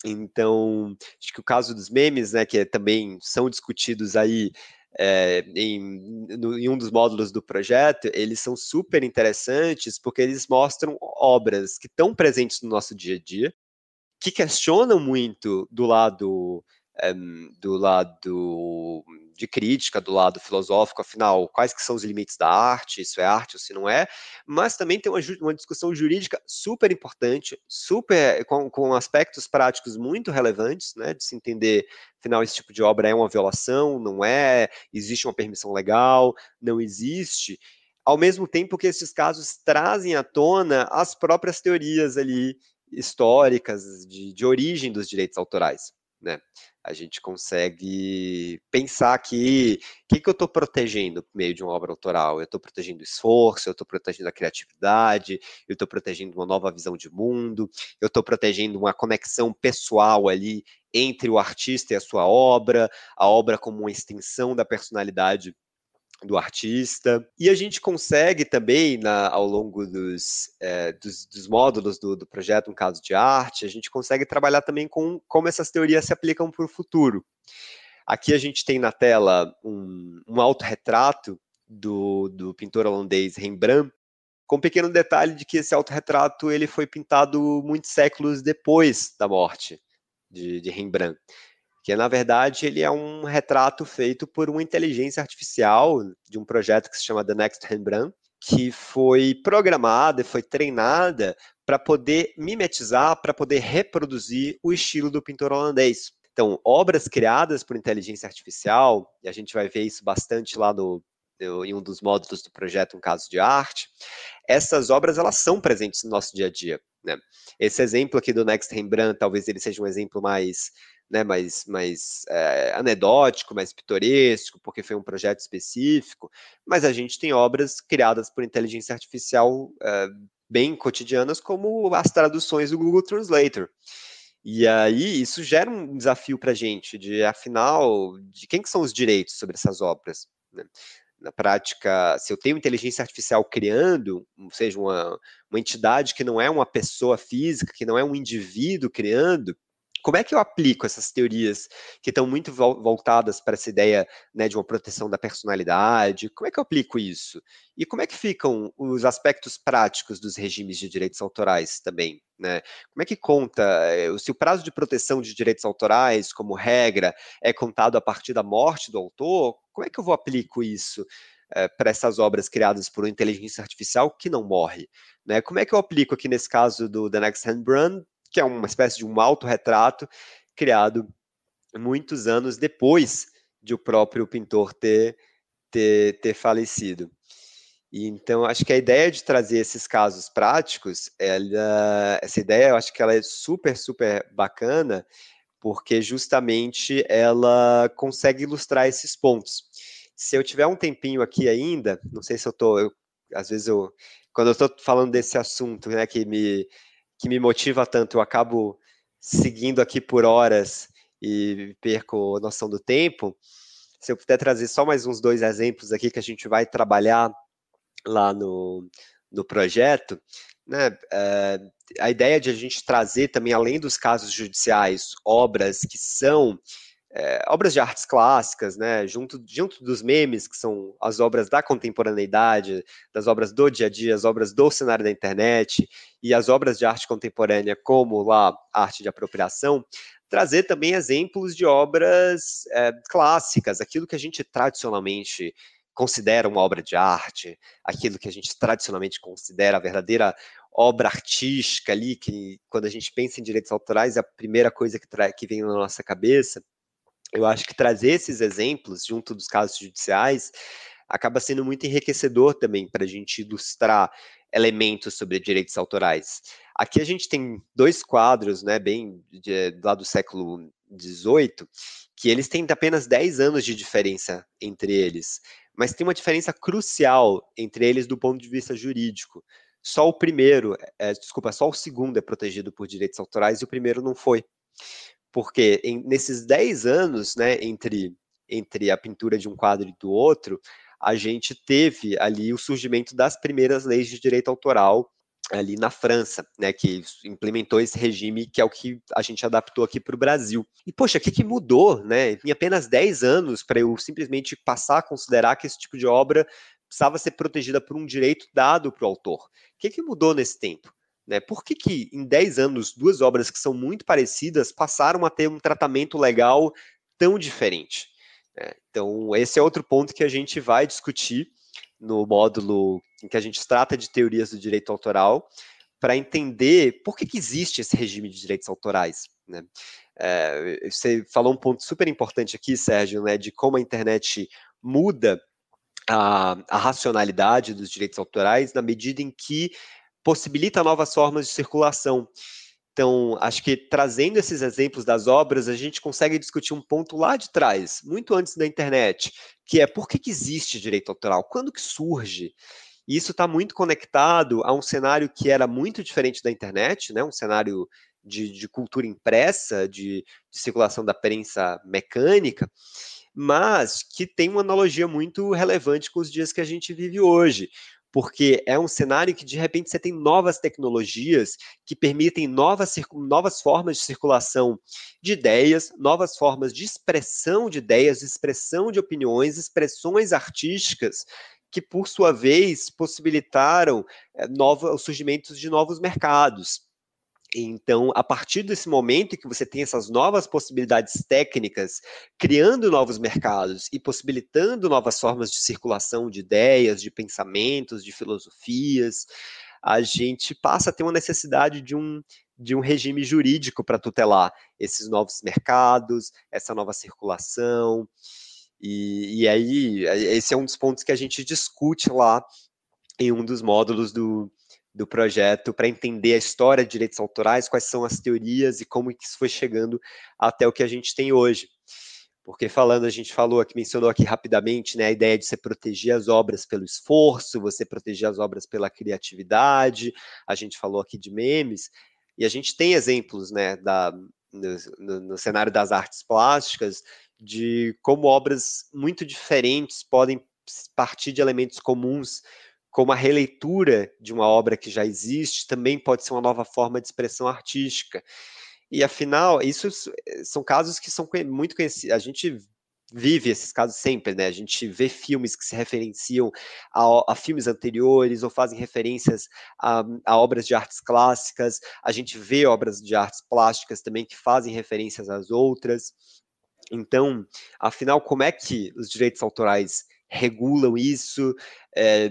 Então, acho que o caso dos memes, né, que também são discutidos aí é, em, no, em, um dos módulos do projeto, eles são super interessantes porque eles mostram obras que estão presentes no nosso dia a dia, que questionam muito do lado um, do lado de crítica, do lado filosófico, afinal, quais que são os limites da arte, isso é arte ou se não é, mas também tem uma, uma discussão jurídica super importante, super com, com, aspectos práticos muito relevantes, né, de se entender, afinal, esse tipo de obra é uma violação, não é, existe uma permissão legal, não existe, ao mesmo tempo que esses casos trazem à tona as próprias teorias ali históricas de, de origem dos direitos autorais né? A gente consegue pensar que o que, que eu estou protegendo por meio de uma obra autoral? Eu estou protegendo o esforço, eu estou protegendo a criatividade, eu estou protegendo uma nova visão de mundo, eu estou protegendo uma conexão pessoal ali entre o artista e a sua obra, a obra como uma extensão da personalidade do artista. E a gente consegue também, na, ao longo dos, é, dos, dos, módulos do, do, projeto Um Caso de Arte, a gente consegue trabalhar também com como essas teorias se aplicam para o futuro. Aqui a gente tem na tela um, um autorretrato do, do pintor holandês Rembrandt, com um pequeno detalhe de que esse autorretrato ele foi pintado muitos séculos depois da morte de, de Rembrandt que na verdade ele é um retrato feito por uma inteligência artificial de um projeto que se chama The Next Rembrandt, que foi programada e foi treinada para poder mimetizar, para poder reproduzir o estilo do pintor holandês. Então, obras criadas por inteligência artificial, e a gente vai ver isso bastante lá no, em um dos módulos do projeto Um Caso de Arte, essas obras elas são presentes no nosso dia a dia. Né? Esse exemplo aqui do Next Rembrandt, talvez ele seja um exemplo mais né, mais, mais é, anedótico, mais pitoresco, porque foi um projeto específico, mas a gente tem obras criadas por inteligência artificial é, bem cotidianas, como as traduções do Google Translator. E aí isso gera um desafio para a gente, de afinal, de quem que são os direitos sobre essas obras? Né? Na prática, se eu tenho inteligência artificial criando, ou seja, uma, uma entidade que não é uma pessoa física, que não é um indivíduo criando, como é que eu aplico essas teorias que estão muito voltadas para essa ideia né, de uma proteção da personalidade? Como é que eu aplico isso? E como é que ficam os aspectos práticos dos regimes de direitos autorais também? Né? Como é que conta, eh, se o prazo de proteção de direitos autorais, como regra, é contado a partir da morte do autor, como é que eu vou aplico isso? É, para essas obras criadas por uma inteligência artificial que não morre. Né? Como é que eu aplico aqui nesse caso do The Next Hand Brand que é uma espécie de um autorretrato criado muitos anos depois de o próprio pintor ter, ter, ter falecido. E, então, acho que a ideia de trazer esses casos práticos, ela, essa ideia, eu acho que ela é super, super bacana, porque justamente ela consegue ilustrar esses pontos. Se eu tiver um tempinho aqui ainda, não sei se eu estou, às vezes eu, quando eu estou falando desse assunto, né, que me, que me motiva tanto, eu acabo seguindo aqui por horas e perco a noção do tempo. Se eu puder trazer só mais uns dois exemplos aqui que a gente vai trabalhar lá no, no projeto, né, é, a ideia de a gente trazer também, além dos casos judiciais, obras que são é, obras de artes clássicas, né, junto, junto dos memes, que são as obras da contemporaneidade, das obras do dia a dia, as obras do cenário da internet, e as obras de arte contemporânea, como lá arte de apropriação, trazer também exemplos de obras é, clássicas, aquilo que a gente tradicionalmente considera uma obra de arte, aquilo que a gente tradicionalmente considera a verdadeira obra artística ali, que quando a gente pensa em direitos autorais é a primeira coisa que, que vem na nossa cabeça eu acho que trazer esses exemplos junto dos casos judiciais acaba sendo muito enriquecedor também para a gente ilustrar elementos sobre direitos autorais. Aqui a gente tem dois quadros, né, bem de, lá do século XVIII, que eles têm apenas 10 anos de diferença entre eles, mas tem uma diferença crucial entre eles do ponto de vista jurídico. Só o primeiro, é, desculpa, só o segundo é protegido por direitos autorais e o primeiro não foi porque em, nesses 10 anos, né, entre, entre a pintura de um quadro e do outro, a gente teve ali o surgimento das primeiras leis de direito autoral ali na França, né, que implementou esse regime que é o que a gente adaptou aqui para o Brasil. E, poxa, o que, que mudou, né, em apenas 10 anos para eu simplesmente passar a considerar que esse tipo de obra precisava ser protegida por um direito dado para o autor? O que, que mudou nesse tempo? Né? Por que, que em 10 anos duas obras que são muito parecidas passaram a ter um tratamento legal tão diferente? Né? Então, esse é outro ponto que a gente vai discutir no módulo em que a gente trata de teorias do direito autoral, para entender por que, que existe esse regime de direitos autorais. Né? É, você falou um ponto super importante aqui, Sérgio, né, de como a internet muda a, a racionalidade dos direitos autorais na medida em que possibilita novas formas de circulação. Então, acho que trazendo esses exemplos das obras, a gente consegue discutir um ponto lá de trás, muito antes da internet, que é por que, que existe direito autoral? Quando que surge? E isso está muito conectado a um cenário que era muito diferente da internet, né? um cenário de, de cultura impressa, de, de circulação da prensa mecânica, mas que tem uma analogia muito relevante com os dias que a gente vive hoje porque é um cenário que de repente você tem novas tecnologias que permitem novas, novas formas de circulação de ideias, novas formas de expressão de ideias, expressão de opiniões, expressões artísticas que, por sua vez, possibilitaram é, nova, o surgimento de novos mercados. Então, a partir desse momento que você tem essas novas possibilidades técnicas, criando novos mercados e possibilitando novas formas de circulação de ideias, de pensamentos, de filosofias, a gente passa a ter uma necessidade de um, de um regime jurídico para tutelar esses novos mercados, essa nova circulação. E, e aí, esse é um dos pontos que a gente discute lá em um dos módulos do, do projeto para entender a história de direitos autorais, quais são as teorias e como isso foi chegando até o que a gente tem hoje. Porque falando, a gente falou aqui, mencionou aqui rapidamente, né, a ideia de você proteger as obras pelo esforço, você proteger as obras pela criatividade, a gente falou aqui de memes, e a gente tem exemplos, né, da, no, no, no cenário das artes plásticas, de como obras muito diferentes podem partir de elementos comuns como a releitura de uma obra que já existe também pode ser uma nova forma de expressão artística. E afinal, isso eh, são casos que são muito conhecidos. A gente vive esses casos sempre, né? A gente vê filmes que se referenciam a, a filmes anteriores ou fazem referências a, a, obras de artes clássicas. A gente vê obras de artes plásticas também que fazem referências às outras. Então, afinal, como é que os direitos autorais regulam isso? É,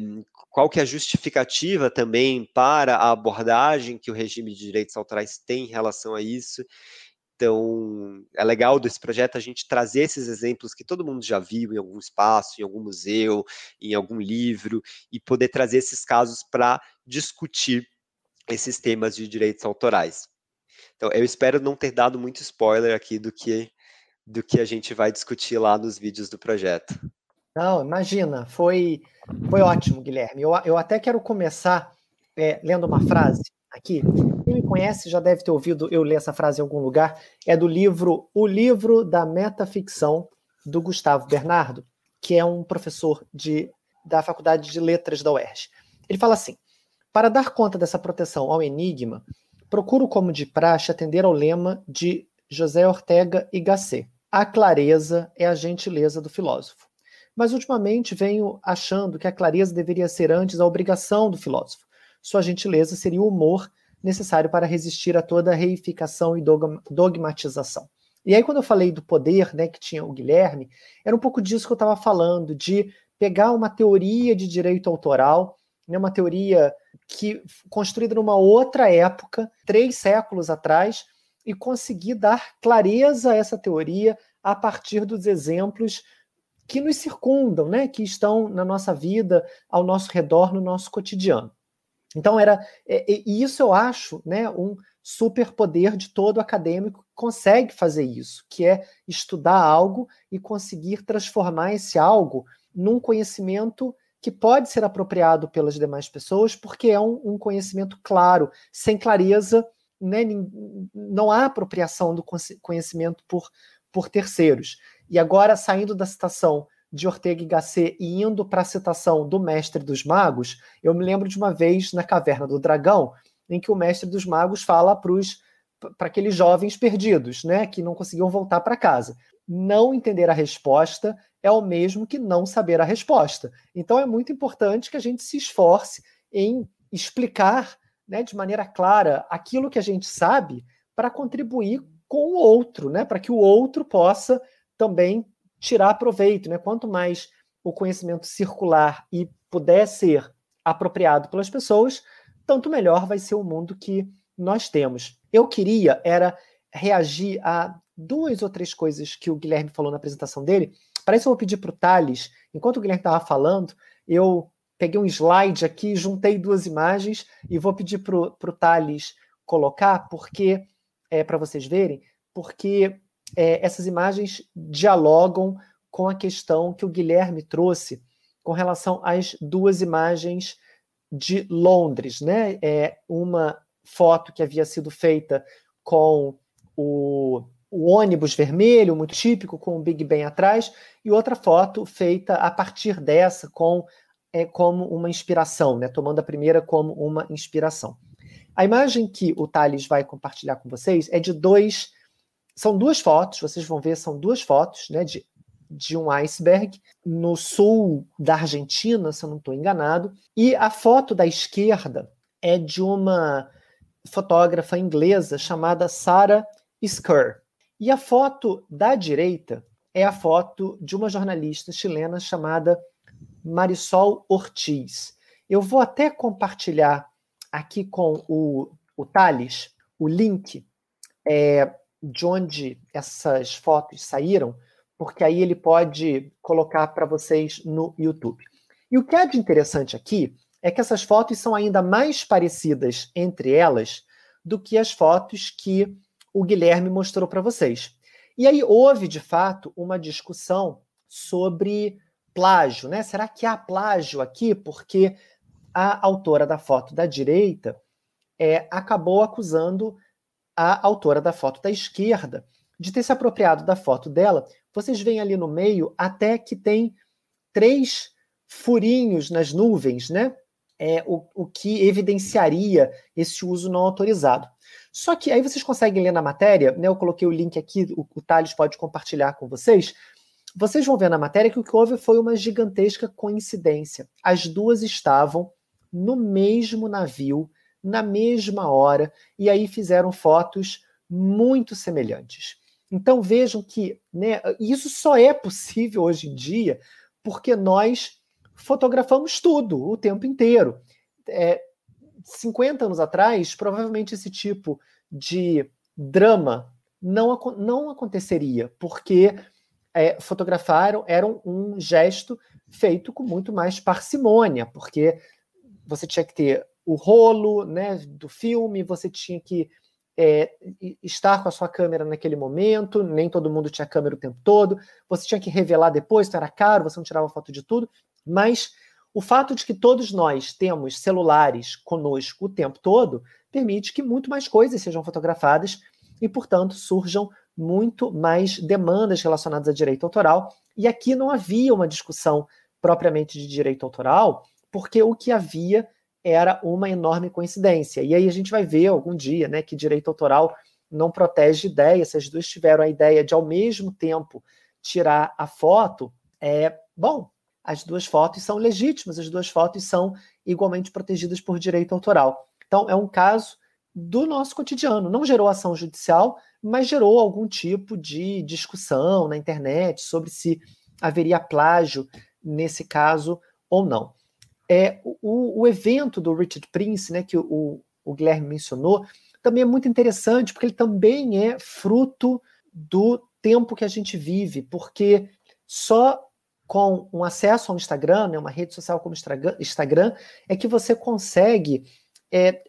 qual que é a justificativa também para a abordagem que o regime de direitos autorais tem em relação a isso. Então, é legal desse projeto a gente trazer esses exemplos que todo mundo já viu em algum espaço, em algum museu, em algum livro, e poder trazer esses casos para discutir esses temas de direitos autorais. Então, eu espero não ter dado muito spoiler aqui do que, do que a gente vai discutir lá nos vídeos do projeto. Não, imagina, foi, foi ótimo, Guilherme. Eu, eu até quero começar é, lendo uma frase aqui. Quem me conhece já deve ter ouvido eu ler essa frase em algum lugar. É do livro O Livro da Metaficção, do Gustavo Bernardo, que é um professor de, da Faculdade de Letras da UERJ. Ele fala assim: para dar conta dessa proteção ao enigma, procuro, como de praxe, atender ao lema de José Ortega y Gasset: a clareza é a gentileza do filósofo mas ultimamente venho achando que a clareza deveria ser antes a obrigação do filósofo. Sua gentileza seria o humor necessário para resistir a toda reificação e dogmatização. E aí, quando eu falei do poder né, que tinha o Guilherme, era um pouco disso que eu estava falando, de pegar uma teoria de direito autoral, né, uma teoria que construída numa outra época, três séculos atrás, e conseguir dar clareza a essa teoria a partir dos exemplos que nos circundam, né, que estão na nossa vida, ao nosso redor, no nosso cotidiano. Então era é, e isso eu acho, né, um superpoder de todo acadêmico que consegue fazer isso, que é estudar algo e conseguir transformar esse algo num conhecimento que pode ser apropriado pelas demais pessoas, porque é um, um conhecimento claro, sem clareza, né, não há apropriação do conhecimento por, por terceiros. E agora, saindo da citação de Ortega y Gasset e indo para a citação do Mestre dos Magos, eu me lembro de uma vez na Caverna do Dragão, em que o Mestre dos Magos fala para aqueles jovens perdidos, né, que não conseguiam voltar para casa. Não entender a resposta é o mesmo que não saber a resposta. Então é muito importante que a gente se esforce em explicar né, de maneira clara aquilo que a gente sabe para contribuir com o outro, né, para que o outro possa também tirar proveito. Né? Quanto mais o conhecimento circular e puder ser apropriado pelas pessoas, tanto melhor vai ser o mundo que nós temos. Eu queria era reagir a duas ou três coisas que o Guilherme falou na apresentação dele. Parece que eu vou pedir para o Thales, enquanto o Guilherme estava falando, eu peguei um slide aqui, juntei duas imagens e vou pedir para o Thales colocar, porque é para vocês verem, porque é, essas imagens dialogam com a questão que o Guilherme trouxe com relação às duas imagens de Londres, né? É uma foto que havia sido feita com o o ônibus vermelho, muito típico, com o Big Ben atrás, e outra foto feita a partir dessa, com é, como uma inspiração, né? tomando a primeira como uma inspiração. A imagem que o Thales vai compartilhar com vocês é de dois. São duas fotos, vocês vão ver, são duas fotos né, de, de um iceberg no sul da Argentina, se eu não estou enganado. E a foto da esquerda é de uma fotógrafa inglesa chamada Sarah Skur. E a foto da direita é a foto de uma jornalista chilena chamada Marisol Ortiz. Eu vou até compartilhar aqui com o, o Thales o link é, de onde essas fotos saíram, porque aí ele pode colocar para vocês no YouTube. E o que é de interessante aqui é que essas fotos são ainda mais parecidas entre elas do que as fotos que o Guilherme mostrou para vocês. E aí houve, de fato, uma discussão sobre plágio, né? Será que há plágio aqui? Porque a autora da foto da direita é, acabou acusando a autora da foto da esquerda de ter se apropriado da foto dela. Vocês veem ali no meio até que tem três furinhos nas nuvens, né? É, o, o que evidenciaria esse uso não autorizado. Só que aí vocês conseguem ler na matéria, né? Eu coloquei o link aqui, o, o Thales pode compartilhar com vocês. Vocês vão ver na matéria que o que houve foi uma gigantesca coincidência. As duas estavam no mesmo navio, na mesma hora, e aí fizeram fotos muito semelhantes. Então vejam que né, isso só é possível hoje em dia porque nós fotografamos tudo o tempo inteiro. É, 50 anos atrás, provavelmente esse tipo de drama não, não aconteceria, porque é, fotografaram era um gesto feito com muito mais parcimônia, porque você tinha que ter o rolo né, do filme, você tinha que é, estar com a sua câmera naquele momento, nem todo mundo tinha câmera o tempo todo, você tinha que revelar depois, então era caro, você não tirava foto de tudo, mas o fato de que todos nós temos celulares conosco o tempo todo permite que muito mais coisas sejam fotografadas e, portanto, surjam muito mais demandas relacionadas a direito autoral. E aqui não havia uma discussão propriamente de direito autoral, porque o que havia era uma enorme coincidência. E aí a gente vai ver algum dia né, que direito autoral não protege ideias. Se as duas tiveram a ideia de, ao mesmo tempo, tirar a foto, é bom, as duas fotos são legítimas, as duas fotos são igualmente protegidas por direito autoral. Então, é um caso do nosso cotidiano. Não gerou ação judicial, mas gerou algum tipo de discussão na internet sobre se haveria plágio nesse caso ou não. É, o, o evento do Richard Prince, né, que o, o Guilherme mencionou, também é muito interessante, porque ele também é fruto do tempo que a gente vive, porque só com um acesso ao Instagram, né, uma rede social como Instagram, é que você consegue é,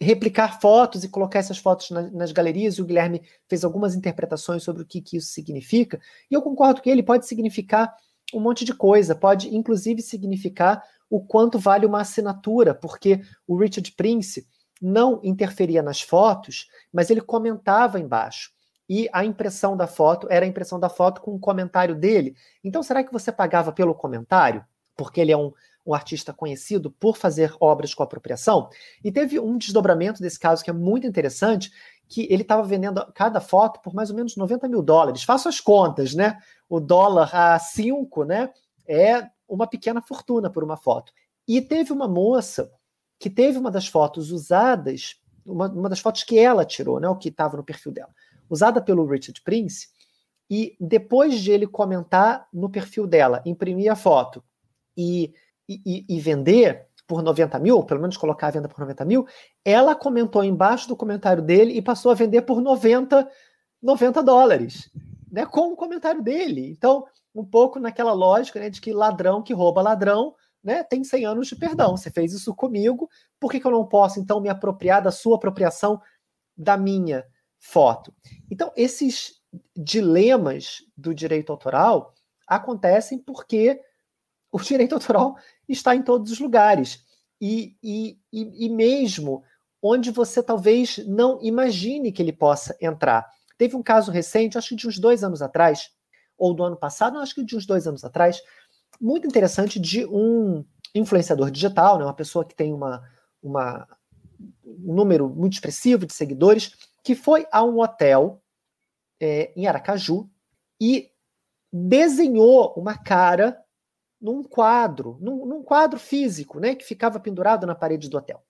replicar fotos e colocar essas fotos na, nas galerias. E o Guilherme fez algumas interpretações sobre o que, que isso significa. E eu concordo que ele pode significar um monte de coisa, pode inclusive significar o quanto vale uma assinatura, porque o Richard Prince não interferia nas fotos, mas ele comentava embaixo e a impressão da foto era a impressão da foto com um comentário dele. Então, será que você pagava pelo comentário? Porque ele é um, um artista conhecido por fazer obras com apropriação. E teve um desdobramento desse caso que é muito interessante, que ele estava vendendo cada foto por mais ou menos 90 mil dólares. Faço as contas, né? O dólar a 5, né? É uma pequena fortuna por uma foto. E teve uma moça que teve uma das fotos usadas, uma, uma das fotos que ela tirou, né? O que estava no perfil dela usada pelo Richard Prince, e depois de ele comentar no perfil dela, imprimir a foto e, e, e vender por 90 mil, pelo menos colocar a venda por 90 mil, ela comentou embaixo do comentário dele e passou a vender por 90, 90 dólares, né, com o comentário dele. Então, um pouco naquela lógica né, de que ladrão que rouba ladrão né, tem 100 anos de perdão. Você fez isso comigo, por que, que eu não posso, então, me apropriar da sua apropriação da minha? foto. Então, esses dilemas do direito autoral acontecem porque o direito autoral está em todos os lugares. E, e, e, e mesmo onde você talvez não imagine que ele possa entrar. Teve um caso recente, acho que de uns dois anos atrás, ou do ano passado, acho que de uns dois anos atrás, muito interessante de um influenciador digital, né, uma pessoa que tem uma, uma, um número muito expressivo de seguidores, que foi a um hotel é, em Aracaju e desenhou uma cara num quadro, num, num, quadro físico, né, que ficava pendurado na parede do hotel.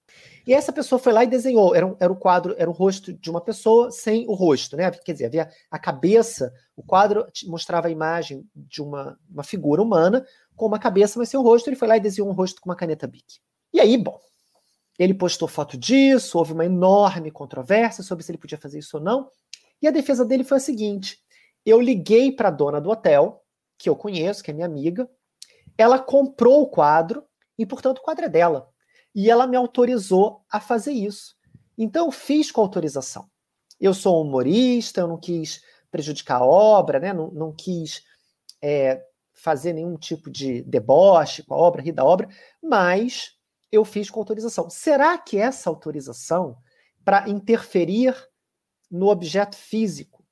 E essa pessoa foi lá e desenhou, era, um, era o quadro, era o rosto de uma pessoa sem o rosto, né? Quer dizer, havia a cabeça, o quadro mostrava a imagem de uma, uma figura humana com uma cabeça, mas sem o rosto. Ele foi lá e desenhou um rosto com uma caneta Bic. E aí, bom, ele postou foto disso, houve uma enorme controvérsia sobre se ele podia fazer isso ou não. E a defesa dele foi a seguinte: eu liguei para a dona do hotel, que eu conheço, que é minha amiga, ela comprou o quadro e, portanto, o quadro é dela. E ela me autorizou a fazer isso. Então, eu fiz com autorização. Eu sou humorista, eu não quis prejudicar a obra, né? não, não quis é, fazer nenhum tipo de deboche com a obra, rir da obra, mas eu fiz com autorização. Será que essa autorização para interferir no objeto físico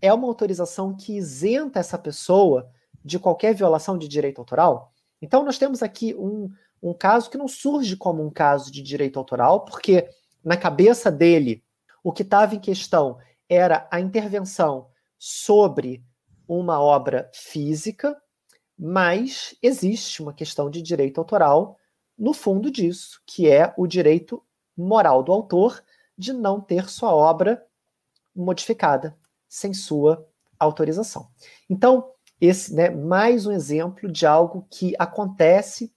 é uma autorização que isenta essa pessoa de qualquer violação de direito autoral? Então, nós temos aqui um, um caso que não surge como um caso de direito autoral, porque na cabeça dele, o que estava em questão era a intervenção sobre uma obra física, mas existe uma questão de direito autoral no fundo disso, que é o direito moral do autor de não ter sua obra modificada sem sua autorização. Então, esse, né, mais um exemplo de algo que acontece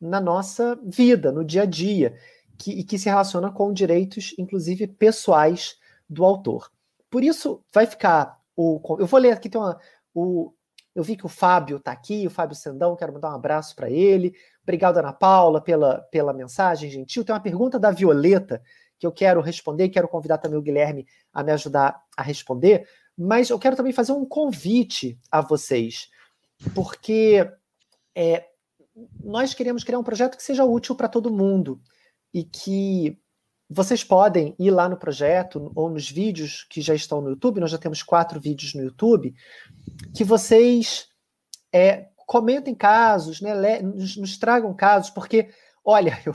na nossa vida, no dia a dia, que, e que se relaciona com direitos, inclusive pessoais, do autor. Por isso, vai ficar o. Eu vou ler aqui, tem uma. O, eu vi que o Fábio está aqui, o Fábio Sendão, quero mandar um abraço para ele. Obrigado, Ana Paula, pela, pela mensagem gentil. Tem uma pergunta da Violeta que eu quero responder, quero convidar também o Guilherme a me ajudar a responder. Mas eu quero também fazer um convite a vocês, porque é, nós queremos criar um projeto que seja útil para todo mundo e que vocês podem ir lá no projeto ou nos vídeos que já estão no YouTube, nós já temos quatro vídeos no YouTube, que vocês é, comentem casos, né, nos, nos, tragam casos, porque, olha, eu,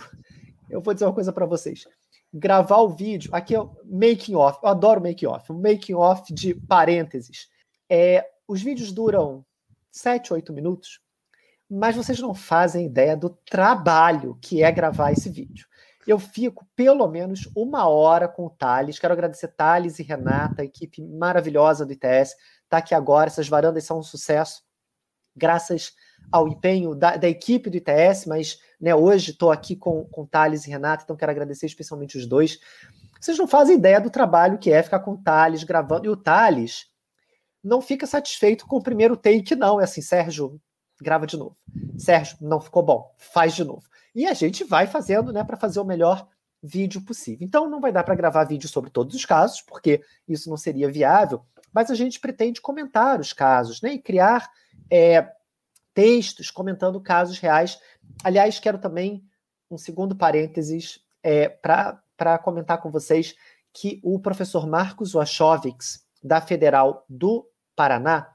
eu vou dizer uma coisa para vocês gravar o vídeo. Aqui é o making off. Eu adoro making off. Um making off de parênteses. É, os vídeos duram 7, 8 minutos, mas vocês não fazem ideia do trabalho que é gravar esse vídeo. Eu fico pelo menos uma hora com o Thales. Quero agradecer Thales e Renata, a equipe maravilhosa do ITS. Está aqui agora. Essas varandas são um sucesso. Graças ao empenho da, da equipe do ITS, mas né, hoje estou aqui com, com Thales e Renata, então quero agradecer especialmente os dois. Vocês não fazem ideia do trabalho que é ficar com o Thales gravando. E o Thales não fica satisfeito com o primeiro take, não. É assim, Sérgio, grava de novo. Sérgio, não ficou bom, faz de novo. E a gente vai fazendo, né, para fazer o melhor vídeo possível. Então não vai dar para gravar vídeo sobre todos os casos, porque isso não seria viável, mas a gente pretende comentar os casos, né, e criar é, textos comentando casos reais. Aliás, quero também um segundo parênteses é, para comentar com vocês que o professor Marcos Wachovics, da Federal do Paraná,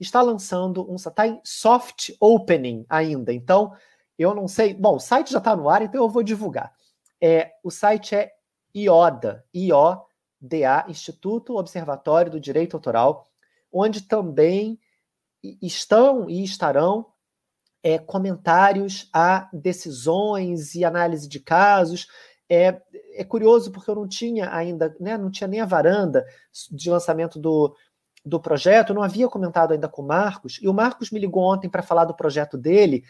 está lançando um. Está em soft opening ainda. Então, eu não sei. Bom, o site já está no ar, então eu vou divulgar. É, o site é IODA, I-O-D-A, Instituto Observatório do Direito Autoral, onde também estão e estarão é, comentários a decisões e análise de casos. É, é curioso porque eu não tinha ainda, né, não tinha nem a varanda de lançamento do, do projeto, não havia comentado ainda com o Marcos, e o Marcos me ligou ontem para falar do projeto dele,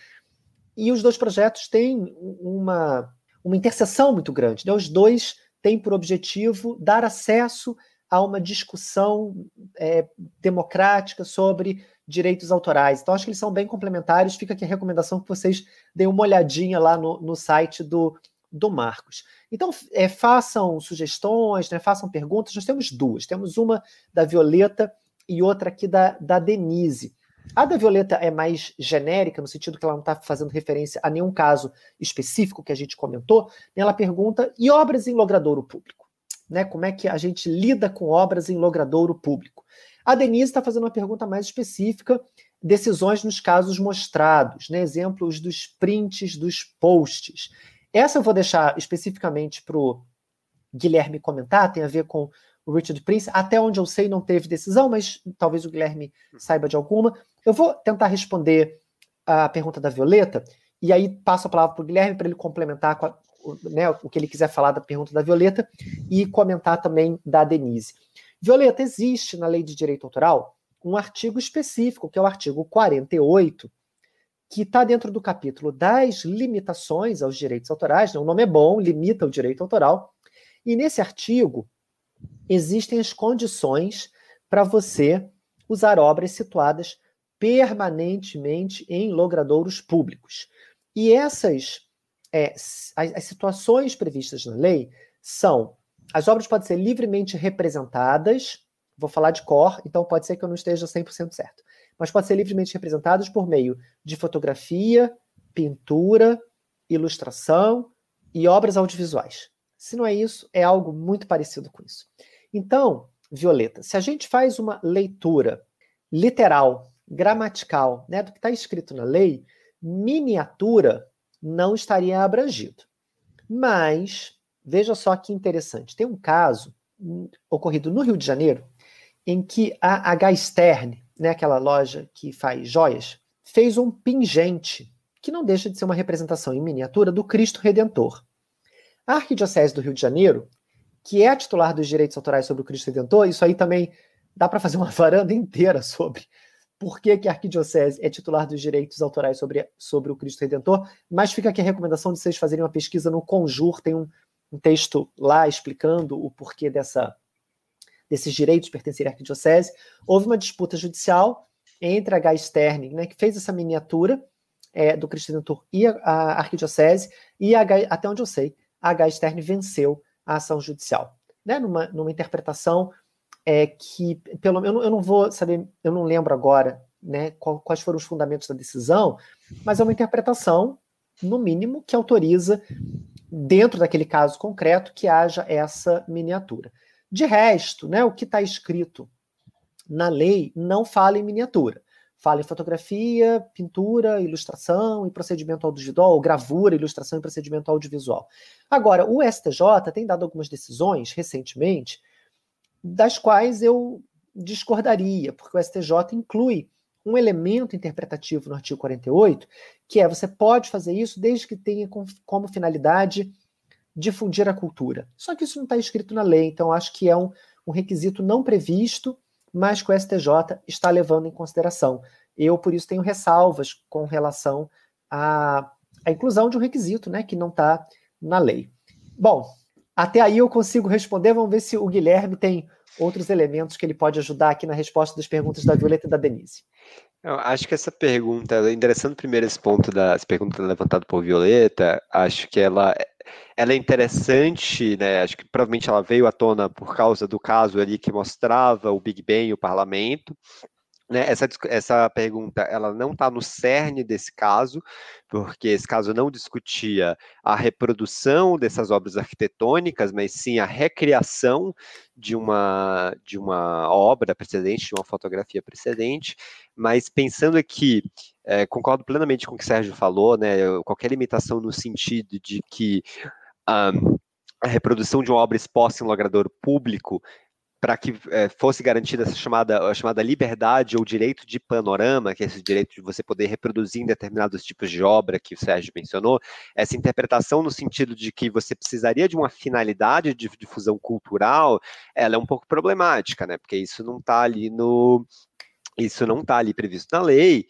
e os dois projetos têm uma, uma interseção muito grande. Né? Os dois têm por objetivo dar acesso a uma discussão é, democrática sobre direitos autorais. Então, acho que eles são bem complementares. Fica aqui a recomendação que vocês deem uma olhadinha lá no, no site do, do Marcos. Então, é, façam sugestões, né, façam perguntas. Nós temos duas. Temos uma da Violeta e outra aqui da, da Denise. A da Violeta é mais genérica, no sentido que ela não está fazendo referência a nenhum caso específico que a gente comentou. Ela pergunta: e obras em logradouro público? né? Como é que a gente lida com obras em logradouro público? A Denise está fazendo uma pergunta mais específica, decisões nos casos mostrados, né? exemplos dos prints dos posts. Essa eu vou deixar especificamente para o Guilherme comentar, tem a ver com o Richard Prince. Até onde eu sei, não teve decisão, mas talvez o Guilherme saiba de alguma. Eu vou tentar responder a pergunta da Violeta, e aí passo a palavra para o Guilherme para ele complementar a, né, o que ele quiser falar da pergunta da Violeta e comentar também da Denise. Violeta, existe na lei de direito autoral um artigo específico, que é o artigo 48, que está dentro do capítulo das limitações aos direitos autorais. Né? O nome é bom, limita o direito autoral. E nesse artigo existem as condições para você usar obras situadas permanentemente em logradouros públicos. E essas é, as, as situações previstas na lei são as obras podem ser livremente representadas, vou falar de cor, então pode ser que eu não esteja 100% certo, mas pode ser livremente representadas por meio de fotografia, pintura, ilustração e obras audiovisuais. Se não é isso, é algo muito parecido com isso. Então, Violeta, se a gente faz uma leitura literal, gramatical, né, do que está escrito na lei, miniatura não estaria abrangido. Mas Veja só que interessante. Tem um caso hum, ocorrido no Rio de Janeiro em que a H Stern, né, aquela loja que faz joias, fez um pingente que não deixa de ser uma representação em miniatura do Cristo Redentor. A Arquidiocese do Rio de Janeiro, que é a titular dos direitos autorais sobre o Cristo Redentor, isso aí também dá para fazer uma varanda inteira sobre por que, que, a Arquidiocese é titular dos direitos autorais sobre, sobre o Cristo Redentor, mas fica aqui a recomendação de vocês fazerem uma pesquisa no Conjur, tem um, um texto lá explicando o porquê dessa, desses direitos pertencerem à arquidiocese. Houve uma disputa judicial entre a H. Stern, né, que fez essa miniatura é, do Cristo Redentor e a, a arquidiocese, e a até onde eu sei, a H. Stern venceu a ação judicial, né, numa, numa interpretação é, que, pelo não, eu não vou saber, eu não lembro agora né, quais foram os fundamentos da decisão, mas é uma interpretação, no mínimo, que autoriza dentro daquele caso concreto, que haja essa miniatura. De resto, né, o que está escrito na lei não fala em miniatura. Fala em fotografia, pintura, ilustração e procedimento audiovisual, gravura, ilustração e procedimento audiovisual. Agora, o STJ tem dado algumas decisões recentemente, das quais eu discordaria, porque o STJ inclui um elemento interpretativo no artigo 48, que é você pode fazer isso desde que tenha como finalidade difundir a cultura. Só que isso não está escrito na lei, então acho que é um, um requisito não previsto, mas que o STJ está levando em consideração. Eu, por isso, tenho ressalvas com relação à, à inclusão de um requisito né, que não está na lei. Bom, até aí eu consigo responder. Vamos ver se o Guilherme tem outros elementos que ele pode ajudar aqui na resposta das perguntas da Violeta e da Denise. Eu acho que essa pergunta, endereçando primeiro esse ponto da pergunta levantada por Violeta, acho que ela, ela é interessante, né? Acho que provavelmente ela veio à tona por causa do caso ali que mostrava o Big Bang e o parlamento, né, essa, essa pergunta ela não está no cerne desse caso, porque esse caso não discutia a reprodução dessas obras arquitetônicas, mas sim a recriação de uma, de uma obra precedente, de uma fotografia precedente. Mas pensando aqui, é, concordo plenamente com o que o Sérgio falou, né, qualquer limitação no sentido de que um, a reprodução de uma obra exposta em logrador público para que é, fosse garantida essa chamada, a chamada liberdade ou direito de panorama, que é esse direito de você poder reproduzir em determinados tipos de obra que o Sérgio mencionou, essa interpretação no sentido de que você precisaria de uma finalidade de difusão cultural, ela é um pouco problemática, né? Porque isso não está ali no. Isso não está ali previsto na lei.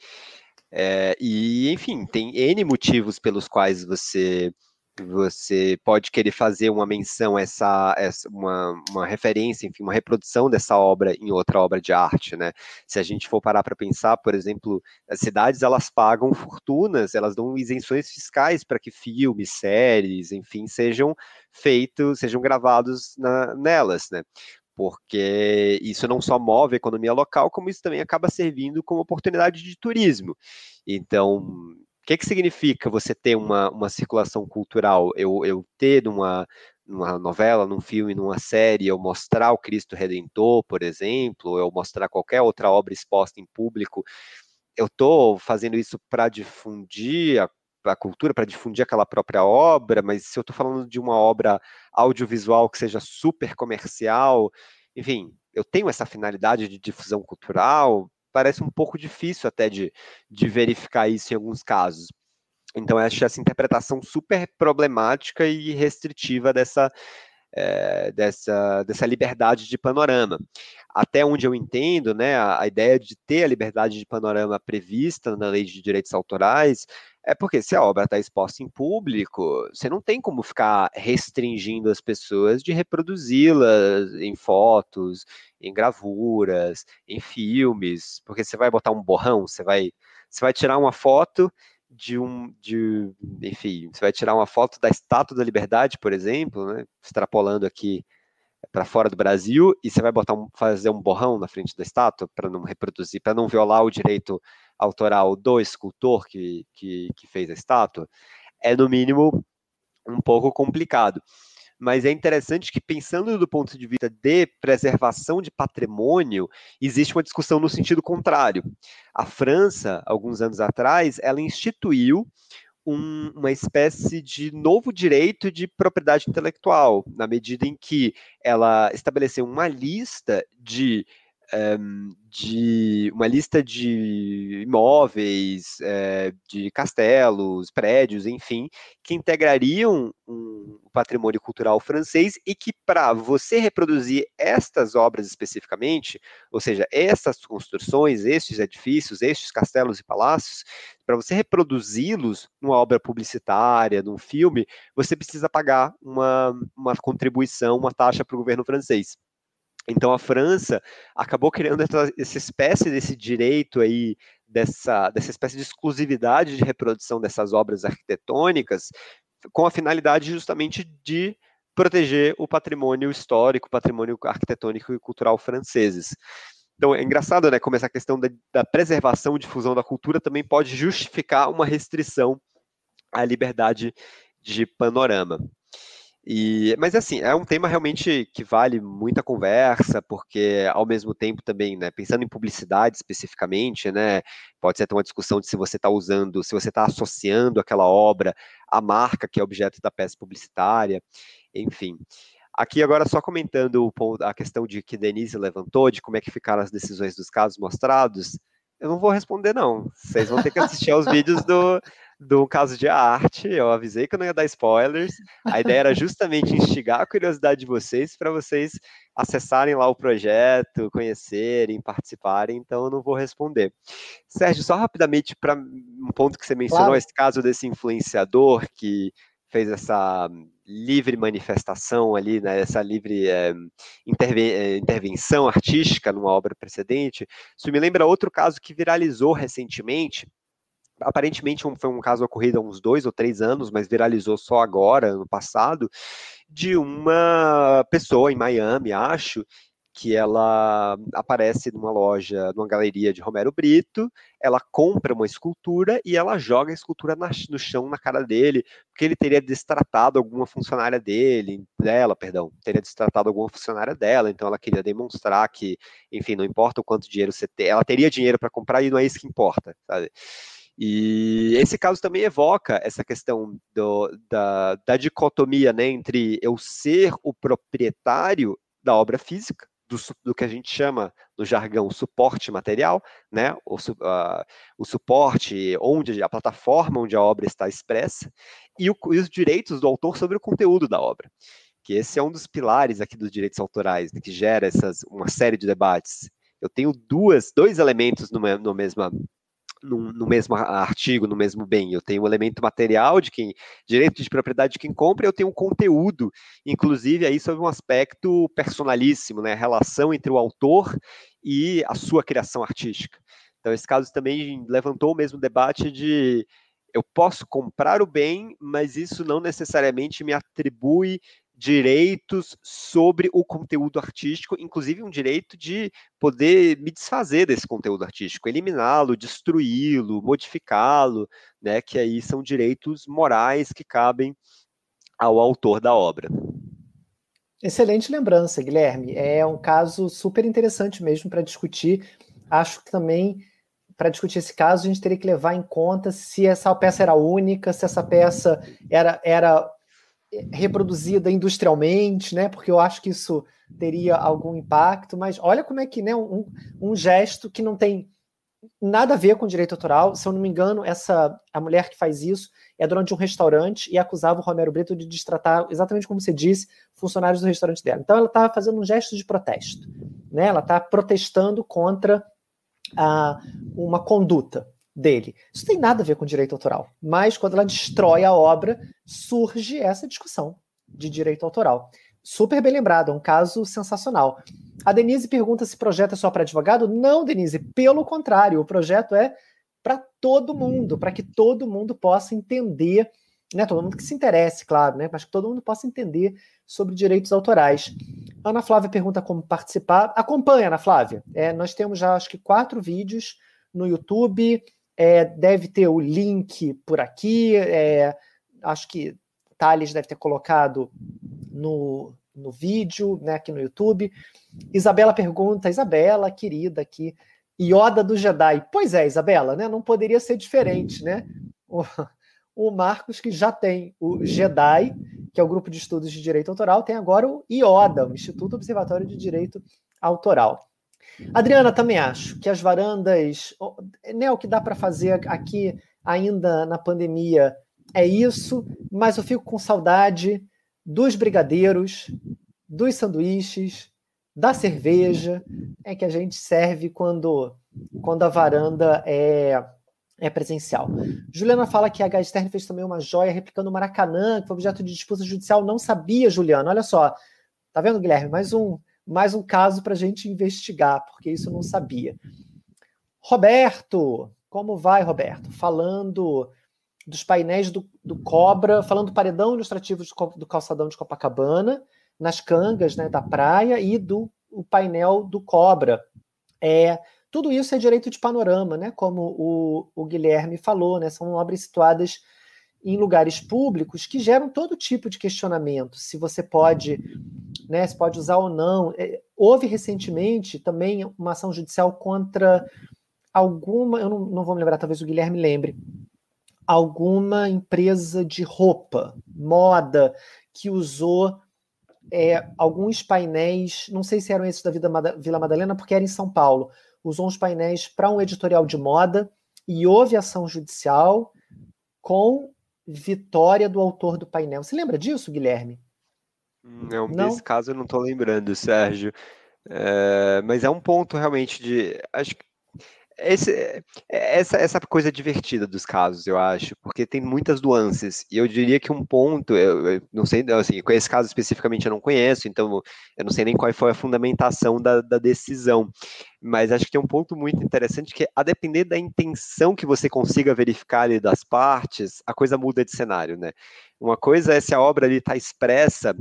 É, e, enfim, tem N motivos pelos quais você você pode querer fazer uma menção, essa, essa uma, uma referência, enfim, uma reprodução dessa obra em outra obra de arte, né? Se a gente for parar para pensar, por exemplo, as cidades elas pagam fortunas, elas dão isenções fiscais para que filmes, séries, enfim, sejam feitos, sejam gravados na, nelas, né? porque isso não só move a economia local, como isso também acaba servindo como oportunidade de turismo. Então, o que, que significa você ter uma, uma circulação cultural? Eu, eu ter numa, numa novela, num filme, numa série, eu mostrar o Cristo Redentor, por exemplo, ou eu mostrar qualquer outra obra exposta em público, eu estou fazendo isso para difundir a, a cultura, para difundir aquela própria obra, mas se eu estou falando de uma obra audiovisual que seja super comercial, enfim, eu tenho essa finalidade de difusão cultural, parece um pouco difícil até de, de verificar isso em alguns casos. Então, eu acho essa interpretação super problemática e restritiva dessa, é, dessa, dessa liberdade de panorama. Até onde eu entendo, né, a, a, ideia de ter a liberdade de panorama prevista na lei de direitos autorais é porque se a obra está exposta em público, você não tem como ficar restringindo as pessoas de reproduzi-las em fotos, em gravuras, em filmes, porque você vai botar um borrão, você vai, você vai tirar uma foto de um, de, enfim, você vai tirar uma foto da Estátua da Liberdade, por exemplo, né, extrapolando aqui para fora do Brasil, e você vai botar um, fazer um borrão na frente da estátua para não reproduzir, para não violar o direito autoral do escultor que, que, que fez a estátua, é no mínimo um pouco complicado mas é interessante que, pensando do ponto de vista de preservação de patrimônio, existe uma discussão no sentido contrário. A França, alguns anos atrás, ela instituiu um, uma espécie de novo direito de propriedade intelectual, na medida em que ela estabeleceu uma lista de um, de uma lista de imóveis, é, de castelos, prédios, enfim, que integrariam um patrimônio cultural francês e que, para você reproduzir estas obras especificamente, ou seja, estas construções, estes edifícios, estes castelos e palácios, para você reproduzi-los numa obra publicitária, num filme, você precisa pagar uma, uma contribuição, uma taxa para o governo francês. Então a França acabou criando essa, essa espécie desse direito aí, dessa, dessa espécie de exclusividade de reprodução dessas obras arquitetônicas, com a finalidade justamente de proteger o patrimônio histórico, patrimônio arquitetônico e cultural franceses. Então é engraçado, né, como essa questão da, da preservação e difusão da cultura também pode justificar uma restrição à liberdade de panorama. E, mas assim, é um tema realmente que vale muita conversa, porque ao mesmo tempo também, né, pensando em publicidade especificamente, né, pode ser até uma discussão de se você está usando, se você está associando aquela obra à marca que é objeto da peça publicitária, enfim. Aqui agora só comentando a questão de que Denise levantou, de como é que ficaram as decisões dos casos mostrados, eu não vou responder não. Vocês vão ter que assistir aos vídeos do, do caso de arte. Eu avisei que eu não ia dar spoilers. A ideia era justamente instigar a curiosidade de vocês para vocês acessarem lá o projeto, conhecerem, participarem. Então eu não vou responder. Sérgio, só rapidamente para um ponto que você mencionou, claro. esse caso desse influenciador que fez essa livre manifestação ali, né, essa livre é, interven intervenção artística numa obra precedente. Isso me lembra outro caso que viralizou recentemente, aparentemente um, foi um caso ocorrido há uns dois ou três anos, mas viralizou só agora, ano passado, de uma pessoa em Miami, acho, que ela aparece numa loja, numa galeria de Romero Brito, ela compra uma escultura e ela joga a escultura na, no chão na cara dele, porque ele teria destratado alguma funcionária dele, dela, perdão, teria destratado alguma funcionária dela, então ela queria demonstrar que, enfim, não importa o quanto dinheiro você tem, ela teria dinheiro para comprar e não é isso que importa, sabe? E esse caso também evoca essa questão do, da, da dicotomia né, entre eu ser o proprietário da obra física, do, do, que a gente chama no jargão suporte material, né, o, uh, o suporte onde a plataforma onde a obra está expressa e, o, e, os direitos do autor sobre o conteúdo da obra, que esse é um dos pilares aqui dos direitos autorais, né, que gera essas uma série de debates. Eu tenho duas, dois elementos numa, no mesma no, no, mesmo artigo, no mesmo bem. Eu tenho o elemento material de quem, direito de propriedade de quem compra, eu tenho um conteúdo, inclusive aí sobre um aspecto personalíssimo, né? A relação entre o autor e a sua criação artística. Então, esse caso também levantou o mesmo debate de eu posso comprar o bem, mas isso não necessariamente me atribui direitos sobre o conteúdo artístico, inclusive um direito de poder me desfazer desse conteúdo artístico, eliminá-lo, destruí-lo, modificá-lo, né, que aí são direitos morais que cabem ao autor da obra. Excelente lembrança, Guilherme. É um caso super interessante mesmo para discutir. Acho que também, para discutir esse caso, a gente teria que levar em conta se essa peça era única, se essa peça era, era reproduzida industrialmente, né? Porque eu acho que isso teria algum impacto, mas olha como é que né, um, um gesto que não tem nada a ver com direito autoral. Se eu não me engano, essa a mulher que faz isso é dona de um restaurante e acusava o Romero Brito de destratar, exatamente como você disse, funcionários do restaurante dela. Então ela está fazendo um gesto de protesto, né? Ela está protestando contra a, uma conduta dele. Isso tem nada a ver com direito autoral, mas quando ela destrói a obra, surge essa discussão de direito autoral. Super bem lembrado, é um caso sensacional. A Denise pergunta se o projeto é só para advogado. Não, Denise, pelo contrário, o projeto é para todo mundo, para que todo mundo possa entender, né, todo mundo que se interesse, claro, né, mas que todo mundo possa entender sobre direitos autorais. Ana Flávia pergunta como participar. Acompanha, Ana Flávia. É, nós temos já, acho que, quatro vídeos no YouTube. É, deve ter o link por aqui. É, acho que Thales deve ter colocado no, no vídeo, né, aqui no YouTube. Isabela pergunta, Isabela, querida aqui, Yoda do Jedi. Pois é, Isabela, né? Não poderia ser diferente, né? O, o Marcos, que já tem o Jedi, que é o grupo de estudos de direito autoral, tem agora o IODA, o Instituto Observatório de Direito Autoral. Adriana, também acho que as varandas, né, o que dá para fazer aqui ainda na pandemia é isso, mas eu fico com saudade dos brigadeiros, dos sanduíches, da cerveja, é que a gente serve quando, quando a varanda é, é presencial. Juliana fala que a H Stern fez também uma joia replicando o Maracanã, que foi objeto de disputa judicial. Não sabia, Juliana. Olha só. Tá vendo, Guilherme? Mais um, mais um caso para a gente investigar, porque isso eu não sabia. Roberto, como vai, Roberto? Falando dos painéis do, do Cobra, falando do paredão ilustrativo do, do calçadão de Copacabana nas cangas né, da praia e do o painel do Cobra. É, tudo isso é direito de panorama, né, como o, o Guilherme falou, né, são obras situadas em lugares públicos que geram todo tipo de questionamento, se você pode, né, se pode usar ou não. É, houve recentemente também uma ação judicial contra alguma, eu não, não vou me lembrar, talvez o Guilherme lembre, alguma empresa de roupa, moda, que usou é, alguns painéis, não sei se eram esses da Vila Madalena, porque era em São Paulo, usou uns painéis para um editorial de moda e houve ação judicial com vitória do autor do painel. Você lembra disso, Guilherme? Não, não? nesse caso eu não estou lembrando, Sérgio. É, mas é um ponto realmente de. Acho que esse, é, essa, essa coisa divertida dos casos, eu acho, porque tem muitas nuances. E eu diria que um ponto, eu, eu não sei, assim, esse caso especificamente eu não conheço, então eu não sei nem qual foi a fundamentação da, da decisão. Mas acho que tem um ponto muito interessante que, a depender da intenção que você consiga verificar ali das partes, a coisa muda de cenário, né? Uma coisa é se a obra ali está expressa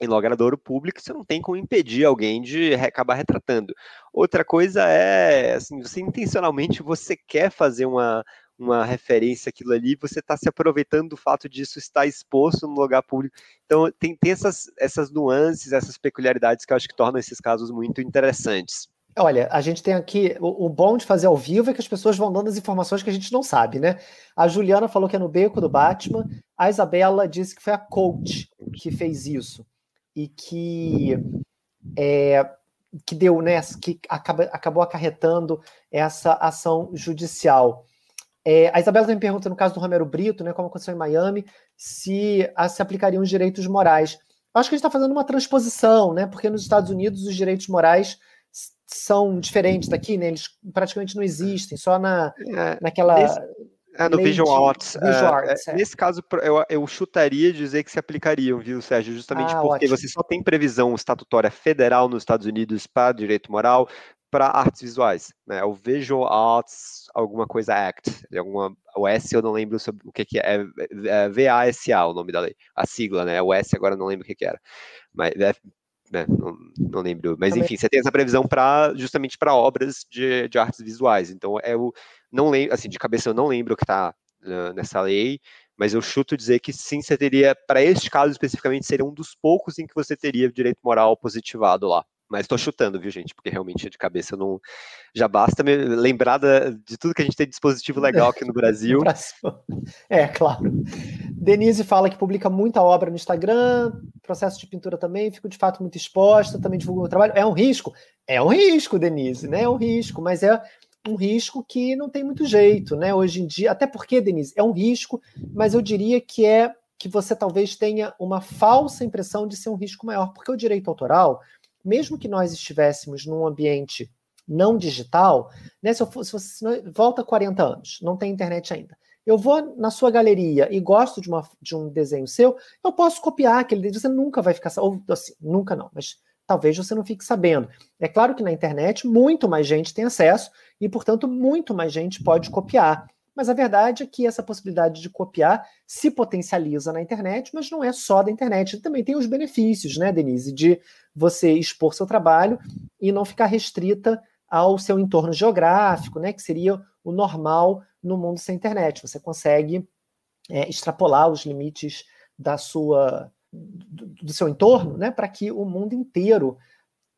em logradouro público, você não tem como impedir alguém de acabar retratando. Outra coisa é, assim, você intencionalmente você quer fazer uma, uma referência àquilo ali, você está se aproveitando do fato disso estar exposto no lugar público. Então, tem, tem essas, essas nuances, essas peculiaridades que eu acho que tornam esses casos muito interessantes. Olha, a gente tem aqui o, o, bom de fazer ao vivo é que as pessoas vão dando as informações que a gente não sabe, né? A Juliana falou que é no beco do Batman, a Isabela disse que foi a coach que fez isso e que é, que deu, né, que acaba, acabou acarretando essa ação judicial. É, a Isabela também pergunta, no caso do Romero Brito, né, como aconteceu em Miami, se a, se aplicariam os direitos morais. Acho que a gente está fazendo uma transposição, né, porque nos Estados Unidos os direitos morais são diferentes daqui, né, eles praticamente não existem, só na, é, naquela... é, no Visual Arts. Visual é, Arts é. Nesse caso, eu, eu chutaria dizer que se aplicariam, viu, Sérgio? Justamente ah, porque ótimo. você só tem previsão estatutória federal nos Estados Unidos para direito moral para artes visuais, né? O Visual Arts alguma coisa Act, alguma o S eu não lembro sobre o que, que é, é, é VASA o nome da lei, a sigla, né? O S agora não lembro o que, que era, mas é, né, não, não, lembro. Mas enfim, você tem essa previsão para justamente para obras de, de artes visuais. Então é o não lembro, assim, de cabeça eu não lembro o que está uh, nessa lei, mas eu chuto dizer que sim, você teria, para este caso especificamente, seria um dos poucos em que você teria direito moral positivado lá. Mas estou chutando, viu, gente? Porque realmente de cabeça não. Já basta me lembrar de tudo que a gente tem de dispositivo legal aqui no Brasil. é, claro. Denise fala que publica muita obra no Instagram, processo de pintura também, fico de fato muito exposta, também divulgo meu trabalho. É um risco? É um risco, Denise, né? É um risco, mas é um risco que não tem muito jeito, né? Hoje em dia, até porque, Denise, é um risco, mas eu diria que é que você talvez tenha uma falsa impressão de ser um risco maior, porque o direito autoral mesmo que nós estivéssemos num ambiente não digital, né, se, eu fosse, se você volta 40 anos, não tem internet ainda. Eu vou na sua galeria e gosto de, uma, de um desenho seu, eu posso copiar aquele desenho, você nunca vai ficar, ou assim, nunca não, mas talvez você não fique sabendo. É claro que na internet muito mais gente tem acesso e, portanto, muito mais gente pode copiar. Mas a verdade é que essa possibilidade de copiar se potencializa na internet, mas não é só da internet. Também tem os benefícios, né, Denise, de você expor seu trabalho e não ficar restrita ao seu entorno geográfico, né, que seria o normal no mundo sem internet. Você consegue é, extrapolar os limites da sua do, do seu entorno, né, para que o mundo inteiro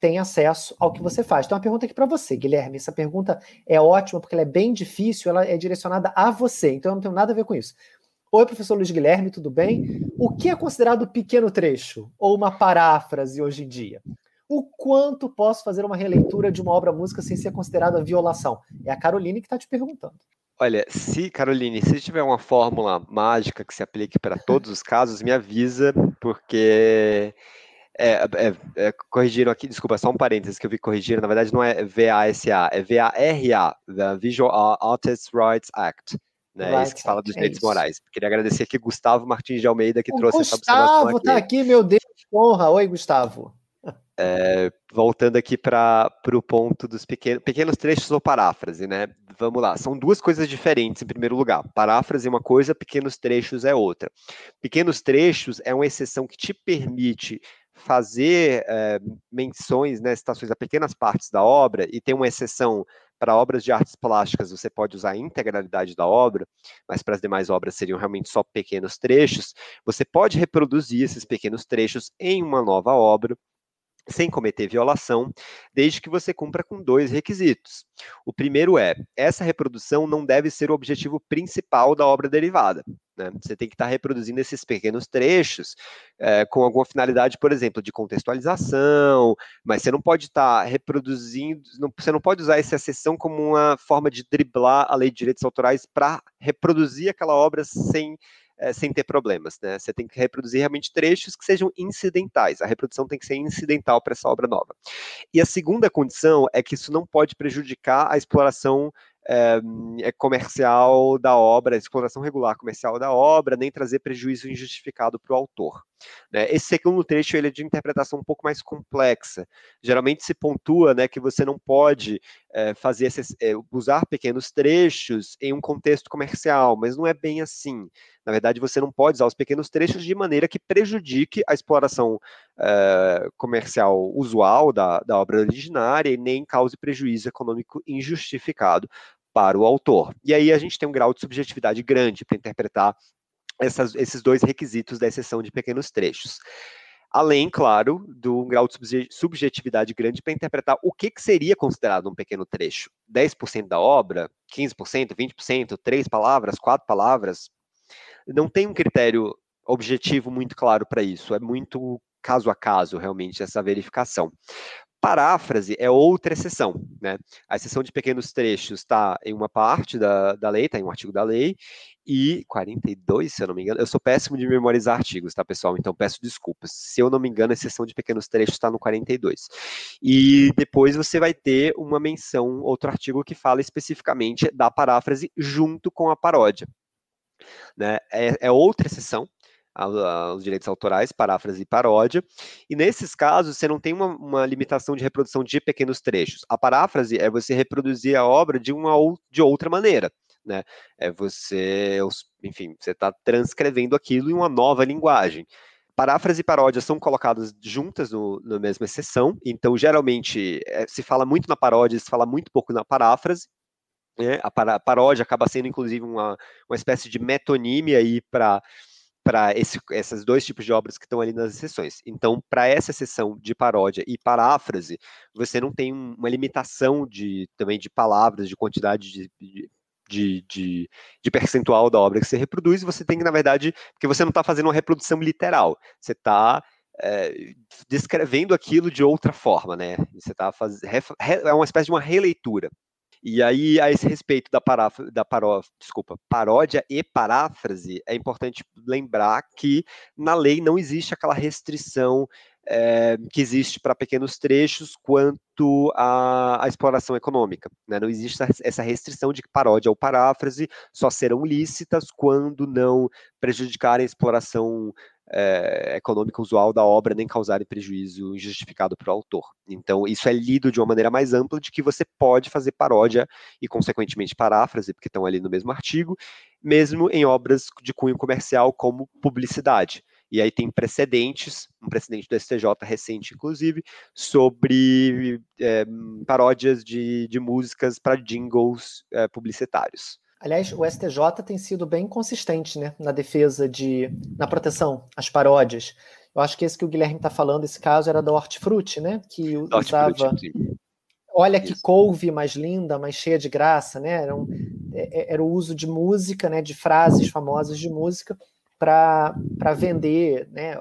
tem acesso ao que você faz. Então, uma pergunta aqui para você, Guilherme. Essa pergunta é ótima porque ela é bem difícil, ela é direcionada a você, então eu não tenho nada a ver com isso. Oi, professor Luiz Guilherme, tudo bem? O que é considerado pequeno trecho ou uma paráfrase hoje em dia? O quanto posso fazer uma releitura de uma obra música sem ser considerada violação? É a Caroline que está te perguntando. Olha, se, Caroline, se tiver uma fórmula mágica que se aplique para todos os casos, me avisa, porque é, é, é, corrigiram aqui, desculpa, só um parênteses que eu vi corrigir, na verdade não é VASA, é VARA, the Visual Artists Rights Act. Né, right, esse que fala dos é direitos isso. morais. Queria agradecer aqui Gustavo Martins de Almeida, que o trouxe Gustavo essa observação Gustavo tá aqui, meu Deus, honra. Oi, Gustavo. É, voltando aqui para o ponto dos pequenos, pequenos trechos ou paráfrase, né? Vamos lá, são duas coisas diferentes em primeiro lugar. Paráfrase é uma coisa, pequenos trechos é outra. Pequenos trechos é uma exceção que te permite fazer é, menções, né, citações a pequenas partes da obra, e tem uma exceção para obras de artes plásticas, você pode usar a integralidade da obra, mas para as demais obras seriam realmente só pequenos trechos, você pode reproduzir esses pequenos trechos em uma nova obra, sem cometer violação, desde que você cumpra com dois requisitos. O primeiro é: essa reprodução não deve ser o objetivo principal da obra derivada. Né? Você tem que estar reproduzindo esses pequenos trechos é, com alguma finalidade, por exemplo, de contextualização, mas você não pode estar reproduzindo, não, você não pode usar essa sessão como uma forma de driblar a lei de direitos autorais para reproduzir aquela obra sem é, sem ter problemas, né? Você tem que reproduzir realmente trechos que sejam incidentais. A reprodução tem que ser incidental para essa obra nova. E a segunda condição é que isso não pode prejudicar a exploração é, comercial da obra, exploração regular comercial da obra, nem trazer prejuízo injustificado para o autor. Né? Esse segundo trecho ele é de interpretação um pouco mais complexa. Geralmente se pontua né, que você não pode é, fazer esses, é, usar pequenos trechos em um contexto comercial, mas não é bem assim. Na verdade, você não pode usar os pequenos trechos de maneira que prejudique a exploração é, comercial usual da, da obra originária e nem cause prejuízo econômico injustificado para o autor. E aí a gente tem um grau de subjetividade grande para interpretar essas, esses dois requisitos da exceção de pequenos trechos. Além, claro, do grau de subjetividade grande para interpretar o que, que seria considerado um pequeno trecho. 10% da obra, 15%, 20%, três palavras, quatro palavras. Não tem um critério objetivo muito claro para isso. É muito caso a caso, realmente, essa verificação. Paráfrase é outra exceção, né? A exceção de pequenos trechos está em uma parte da, da lei, está em um artigo da lei, e 42, se eu não me engano, eu sou péssimo de memorizar artigos, tá, pessoal? Então peço desculpas. Se eu não me engano, a exceção de pequenos trechos está no 42. E depois você vai ter uma menção, outro artigo que fala especificamente da paráfrase junto com a paródia. Né? É, é outra exceção, aos direitos autorais, paráfrase e paródia. E nesses casos, você não tem uma, uma, limitação de reprodução de pequenos trechos. A paráfrase é você reproduzir a obra de uma ou de outra maneira. Né? É você, enfim, você está transcrevendo aquilo em uma nova linguagem. Paráfrase e paródia são colocadas juntas no, na mesma exceção, então geralmente é, se fala muito na paródia, se fala muito pouco na paráfrase, Né? A paródia acaba sendo, inclusive, uma, uma espécie de metonímia aí para para esses dois tipos de obras que estão ali nas exceções. Então, para essa sessão de paródia e paráfrase, você não tem uma limitação de também de palavras, de quantidade de, de, de, de, percentual da obra que você reproduz, você tem que, na verdade, porque você não está fazendo uma reprodução literal, você está é, descrevendo aquilo de outra forma, né? Você está fazendo. É uma espécie de uma releitura. E aí, a esse respeito da, pará, da paró, desculpa, paródia e paráfrase, é importante lembrar que na lei não existe aquela restrição é, que existe para pequenos trechos quanto à, à exploração econômica. Né? Não existe essa restrição de que paródia ou paráfrase só serão lícitas quando não prejudicarem a exploração é, econômica usual da obra nem causarem prejuízo injustificado para o autor. Então, isso é lido de uma maneira mais ampla de que você pode fazer paródia e, consequentemente, paráfrase, porque estão ali no mesmo artigo, mesmo em obras de cunho comercial como publicidade. E aí tem precedentes, um precedente do STJ recente, inclusive, sobre é, paródias de, de músicas para jingles é, publicitários. Aliás, o STJ tem sido bem consistente né, na defesa de. na proteção às paródias. Eu acho que esse que o Guilherme está falando, esse caso, era da Hortifruti, né? Que usava. Olha que Isso. couve mais linda, mais cheia de graça, né? Era, um, é, é, era o uso de música, né? De frases famosas de música para vender, né?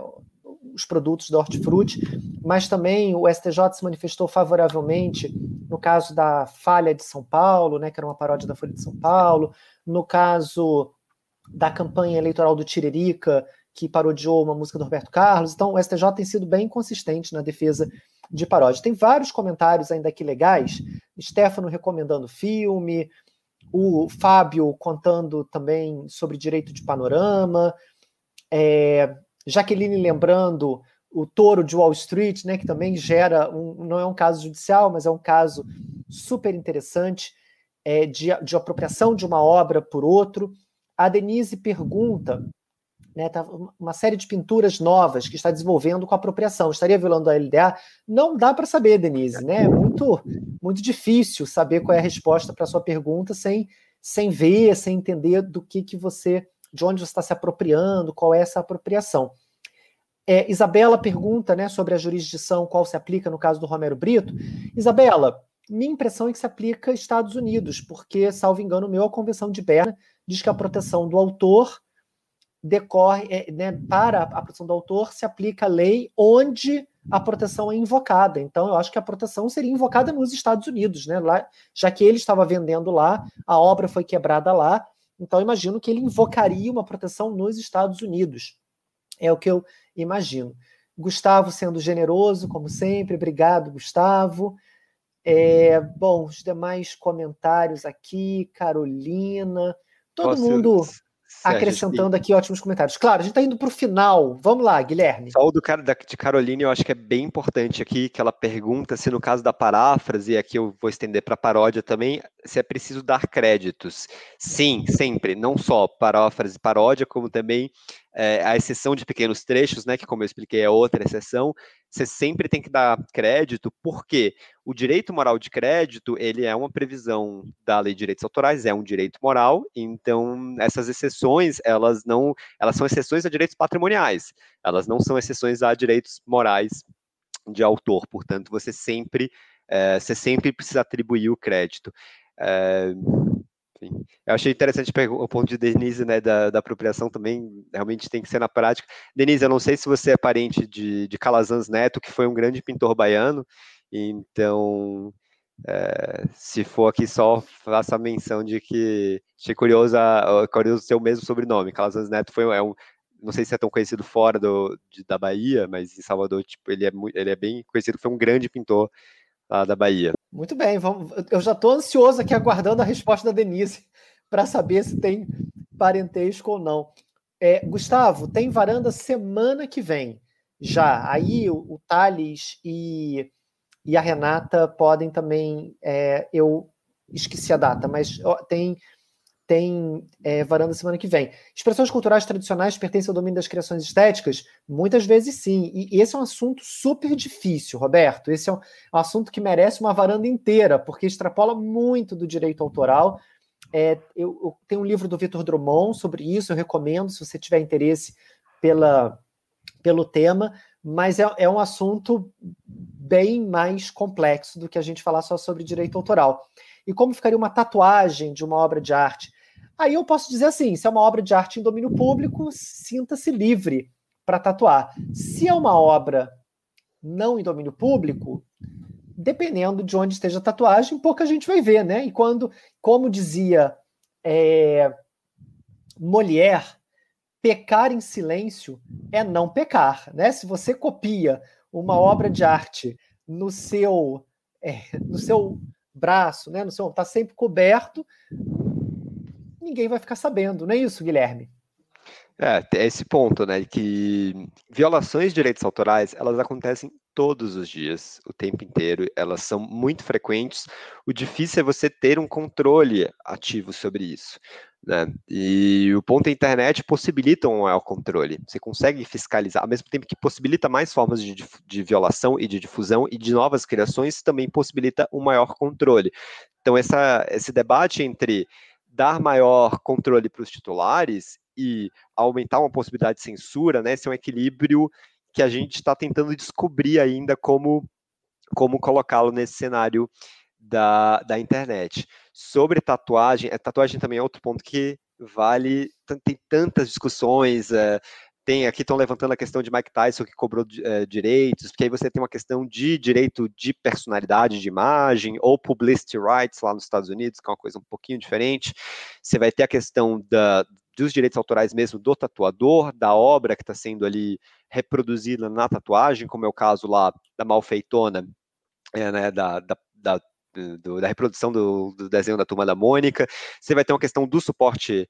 Os produtos da Hortifruti, mas também o STJ se manifestou favoravelmente no caso da Falha de São Paulo, né, que era uma paródia da Folha de São Paulo, no caso da campanha eleitoral do Tiririca, que parodiou uma música do Roberto Carlos. Então, o STJ tem sido bem consistente na defesa de paródia. Tem vários comentários ainda aqui legais. Stefano recomendando filme, o Fábio contando também sobre direito de panorama, é, Jaqueline lembrando o touro de Wall Street, né, que também gera um, não é um caso judicial, mas é um caso super interessante é, de, de apropriação de uma obra por outro. A Denise pergunta, né, tá, uma série de pinturas novas que está desenvolvendo com apropriação. Estaria violando a LDA? Não dá para saber, Denise, né? É muito, muito difícil saber qual é a resposta para a sua pergunta sem, sem ver, sem entender do que, que você de onde você está se apropriando, qual é essa apropriação. É, Isabela pergunta né, sobre a jurisdição, qual se aplica no caso do Romero Brito. Isabela, minha impressão é que se aplica Estados Unidos, porque, salvo engano meu, a Convenção de Berna diz que a proteção do autor decorre, é, né, para a proteção do autor se aplica a lei onde a proteção é invocada. Então, eu acho que a proteção seria invocada nos Estados Unidos, né? Lá, já que ele estava vendendo lá, a obra foi quebrada lá, então, imagino que ele invocaria uma proteção nos Estados Unidos. É o que eu imagino. Gustavo sendo generoso, como sempre. Obrigado, Gustavo. É, bom, os demais comentários aqui, Carolina, todo mundo acrescentando aqui ótimos comentários. Claro, a gente está indo para o final. Vamos lá, Guilherme. Só o do cara de Caroline, eu acho que é bem importante aqui, que ela pergunta se no caso da paráfrase, e aqui eu vou estender para paródia também, se é preciso dar créditos. Sim, sempre, não só paráfrase e paródia, como também é, a exceção de pequenos trechos, né, que como eu expliquei é outra exceção, você sempre tem que dar crédito, porque o direito moral de crédito, ele é uma previsão da Lei de Direitos Autorais, é um direito moral, então essas exceções, elas não, elas são exceções a direitos patrimoniais, elas não são exceções a direitos morais de autor, portanto, você sempre, é, você sempre precisa atribuir o crédito. É, enfim. Eu achei interessante o ponto de Denise, né, da, da, apropriação também, realmente tem que ser na prática. Denise, eu não sei se você é parente de, de Calazans Neto, que foi um grande pintor baiano, então, é, se for aqui só, faça a menção de que achei curioso, curioso ser o mesmo sobrenome. Calazans Neto foi é um, não sei se é tão conhecido fora do, de, da Bahia, mas em Salvador, tipo, ele é, ele é bem conhecido, foi um grande pintor lá da Bahia. Muito bem, vamos, eu já estou ansioso aqui aguardando a resposta da Denise para saber se tem parentesco ou não. É, Gustavo, tem varanda semana que vem já. Aí o, o Thales e, e a Renata podem também. É, eu esqueci a data, mas ó, tem tem é, varanda semana que vem. Expressões culturais tradicionais pertencem ao domínio das criações estéticas? Muitas vezes sim. E, esse é um assunto super difícil, Roberto. Esse é um, um assunto que merece uma varanda inteira, porque extrapola muito do direito autoral. É, eu, eu, tenho um livro do Vitor Drummond sobre isso, eu recomendo, se você tiver interesse pela, pelo tema, mas é, é um assunto bem mais complexo do que a gente falar só sobre direito autoral. E como ficaria uma tatuagem de uma obra de arte? Aí eu posso dizer assim: se é uma obra de arte em domínio público, sinta-se livre para tatuar. Se é uma obra não em domínio público, dependendo de onde esteja a tatuagem, pouca gente vai ver, né? E quando, como dizia é, Molière, pecar em silêncio é não pecar, né? Se você copia uma obra de arte no seu é, no seu braço, né? No seu tá sempre coberto, ninguém vai ficar sabendo, não é isso, Guilherme? É, é esse ponto, né, que violações de direitos autorais, elas acontecem todos os dias, o tempo inteiro, elas são muito frequentes. O difícil é você ter um controle ativo sobre isso. Né? E o ponto da internet possibilita um maior controle. Você consegue fiscalizar, ao mesmo tempo que possibilita mais formas de, de violação e de difusão e de novas criações, também possibilita um maior controle. Então, essa, esse debate entre dar maior controle para os titulares e aumentar uma possibilidade de censura, né? Esse é um equilíbrio que a gente está tentando descobrir ainda como, como colocá-lo nesse cenário da, da internet. Sobre tatuagem, a tatuagem também é outro ponto que vale, tem tantas discussões, é, tem aqui estão levantando a questão de Mike Tyson que cobrou é, direitos, porque aí você tem uma questão de direito de personalidade de imagem ou publicity rights lá nos Estados Unidos, que é uma coisa um pouquinho diferente. Você vai ter a questão da, dos direitos autorais mesmo do tatuador, da obra que está sendo ali reproduzida na tatuagem, como é o caso lá da malfeitona, é, né, da, da, da, do, da reprodução do, do, desenho da turma da Mônica. Você vai ter uma questão do suporte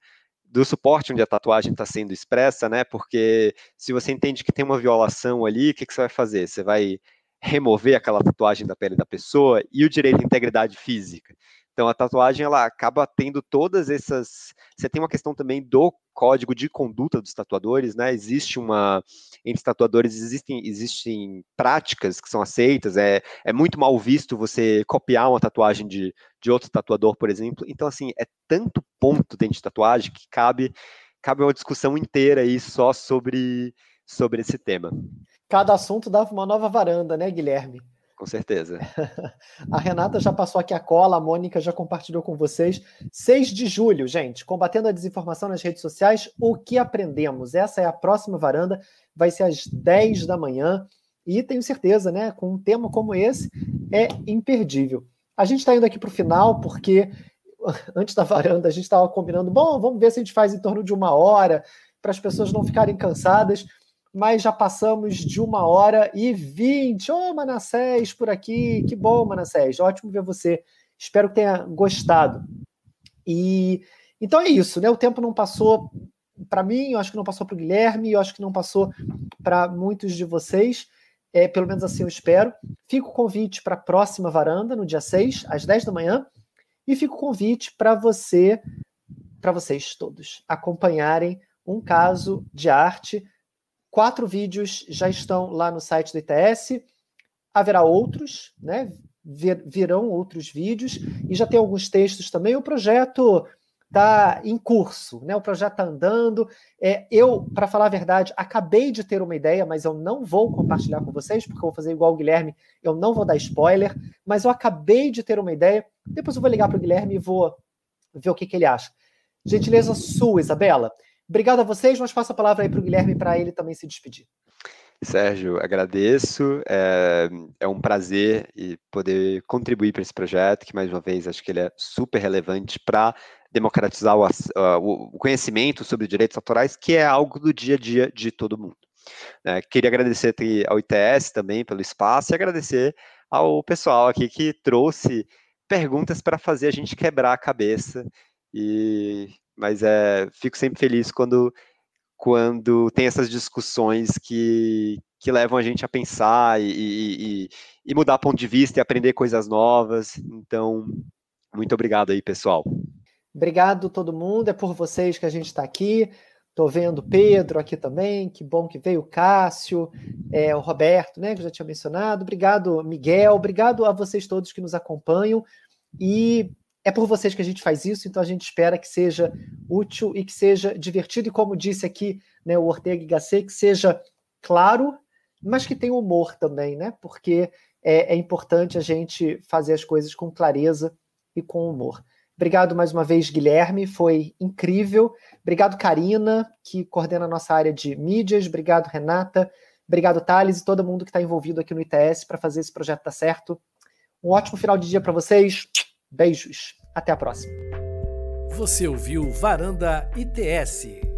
do suporte onde a tatuagem está sendo expressa, né? Porque se você entende que tem uma violação ali, o que, que você vai fazer? Você vai remover aquela tatuagem da pele da pessoa e o direito à integridade física. Então a tatuagem ela acaba tendo todas essas. Você tem uma questão também do código de conduta dos tatuadores, né? Existe uma entre tatuadores existem existem práticas que são aceitas. É, é muito mal visto você copiar uma tatuagem de, de outro tatuador, por exemplo. Então assim é tanto ponto dentro de tatuagem que cabe cabe uma discussão inteira aí só sobre sobre esse tema. Cada assunto dava uma nova varanda, né, Guilherme? Com certeza. a Renata já passou aqui a cola, a Mônica já compartilhou com vocês. 6 de julho, gente, combatendo a desinformação nas redes sociais, o que aprendemos? Essa é a próxima varanda, vai ser às 10 da manhã. E tenho certeza, né, com um tema como esse, é imperdível. A gente está indo aqui para o final, porque antes da varanda a gente estava combinando, bom, vamos ver se a gente faz em torno de uma hora, para as pessoas não ficarem cansadas mas já passamos de uma hora e vinte. Ô, oh, Manassés, por aqui. Que bom, Manassés. Ótimo ver você. Espero que tenha gostado. E então é isso, né? O tempo não passou para mim, eu acho que não passou para o Guilherme, eu acho que não passou para muitos de vocês. É, pelo menos assim eu espero. Fica o convite para a próxima varanda, no dia 6, às 10 da manhã. E fica o convite para você, para vocês todos, acompanharem um caso de arte Quatro vídeos já estão lá no site do ITS. Haverá outros, né? Vir, virão outros vídeos e já tem alguns textos também. O projeto está em curso, né? O projeto está andando. É, eu, para falar a verdade, acabei de ter uma ideia, mas eu não vou compartilhar com vocês, porque eu vou fazer igual o Guilherme, eu não vou dar spoiler, mas eu acabei de ter uma ideia. Depois eu vou ligar para o Guilherme e vou ver o que, que ele acha. Gentileza sua, Isabela. Obrigado a vocês, mas passo a palavra aí para o Guilherme para ele também se despedir. Sérgio, agradeço. É, é, um prazer poder contribuir para esse projeto, que mais uma vez acho que ele é super relevante para democratizar o, o, conhecimento sobre direitos autorais, que é algo do dia a dia de todo mundo. É, queria agradecer ao ITS também pelo espaço e agradecer ao pessoal aqui que trouxe perguntas para fazer a gente quebrar a cabeça e mas é, fico sempre feliz quando, quando tem essas discussões que, que levam a gente a pensar e, e, e mudar ponto de vista e aprender coisas novas. Então, muito obrigado aí, pessoal. Obrigado todo mundo, é por vocês que a gente está aqui. Estou vendo Pedro aqui também, que bom que veio, o Cássio, é, o Roberto, né, que eu já tinha mencionado. Obrigado, Miguel, obrigado a vocês todos que nos acompanham. E é por vocês que a gente faz isso, então a gente espera que seja útil e que seja divertido, e como disse aqui né, o Ortega Gasset, que seja claro, mas que tenha humor também, né? Porque é, é importante a gente fazer as coisas com clareza e com humor. Obrigado mais uma vez, Guilherme, foi incrível. Obrigado, Karina, que coordena a nossa área de mídias. Obrigado, Renata. Obrigado, Thales e todo mundo que está envolvido aqui no ITS para fazer esse projeto dar certo. Um ótimo final de dia para vocês. Beijos. Até a próxima. Você ouviu Varanda ITS.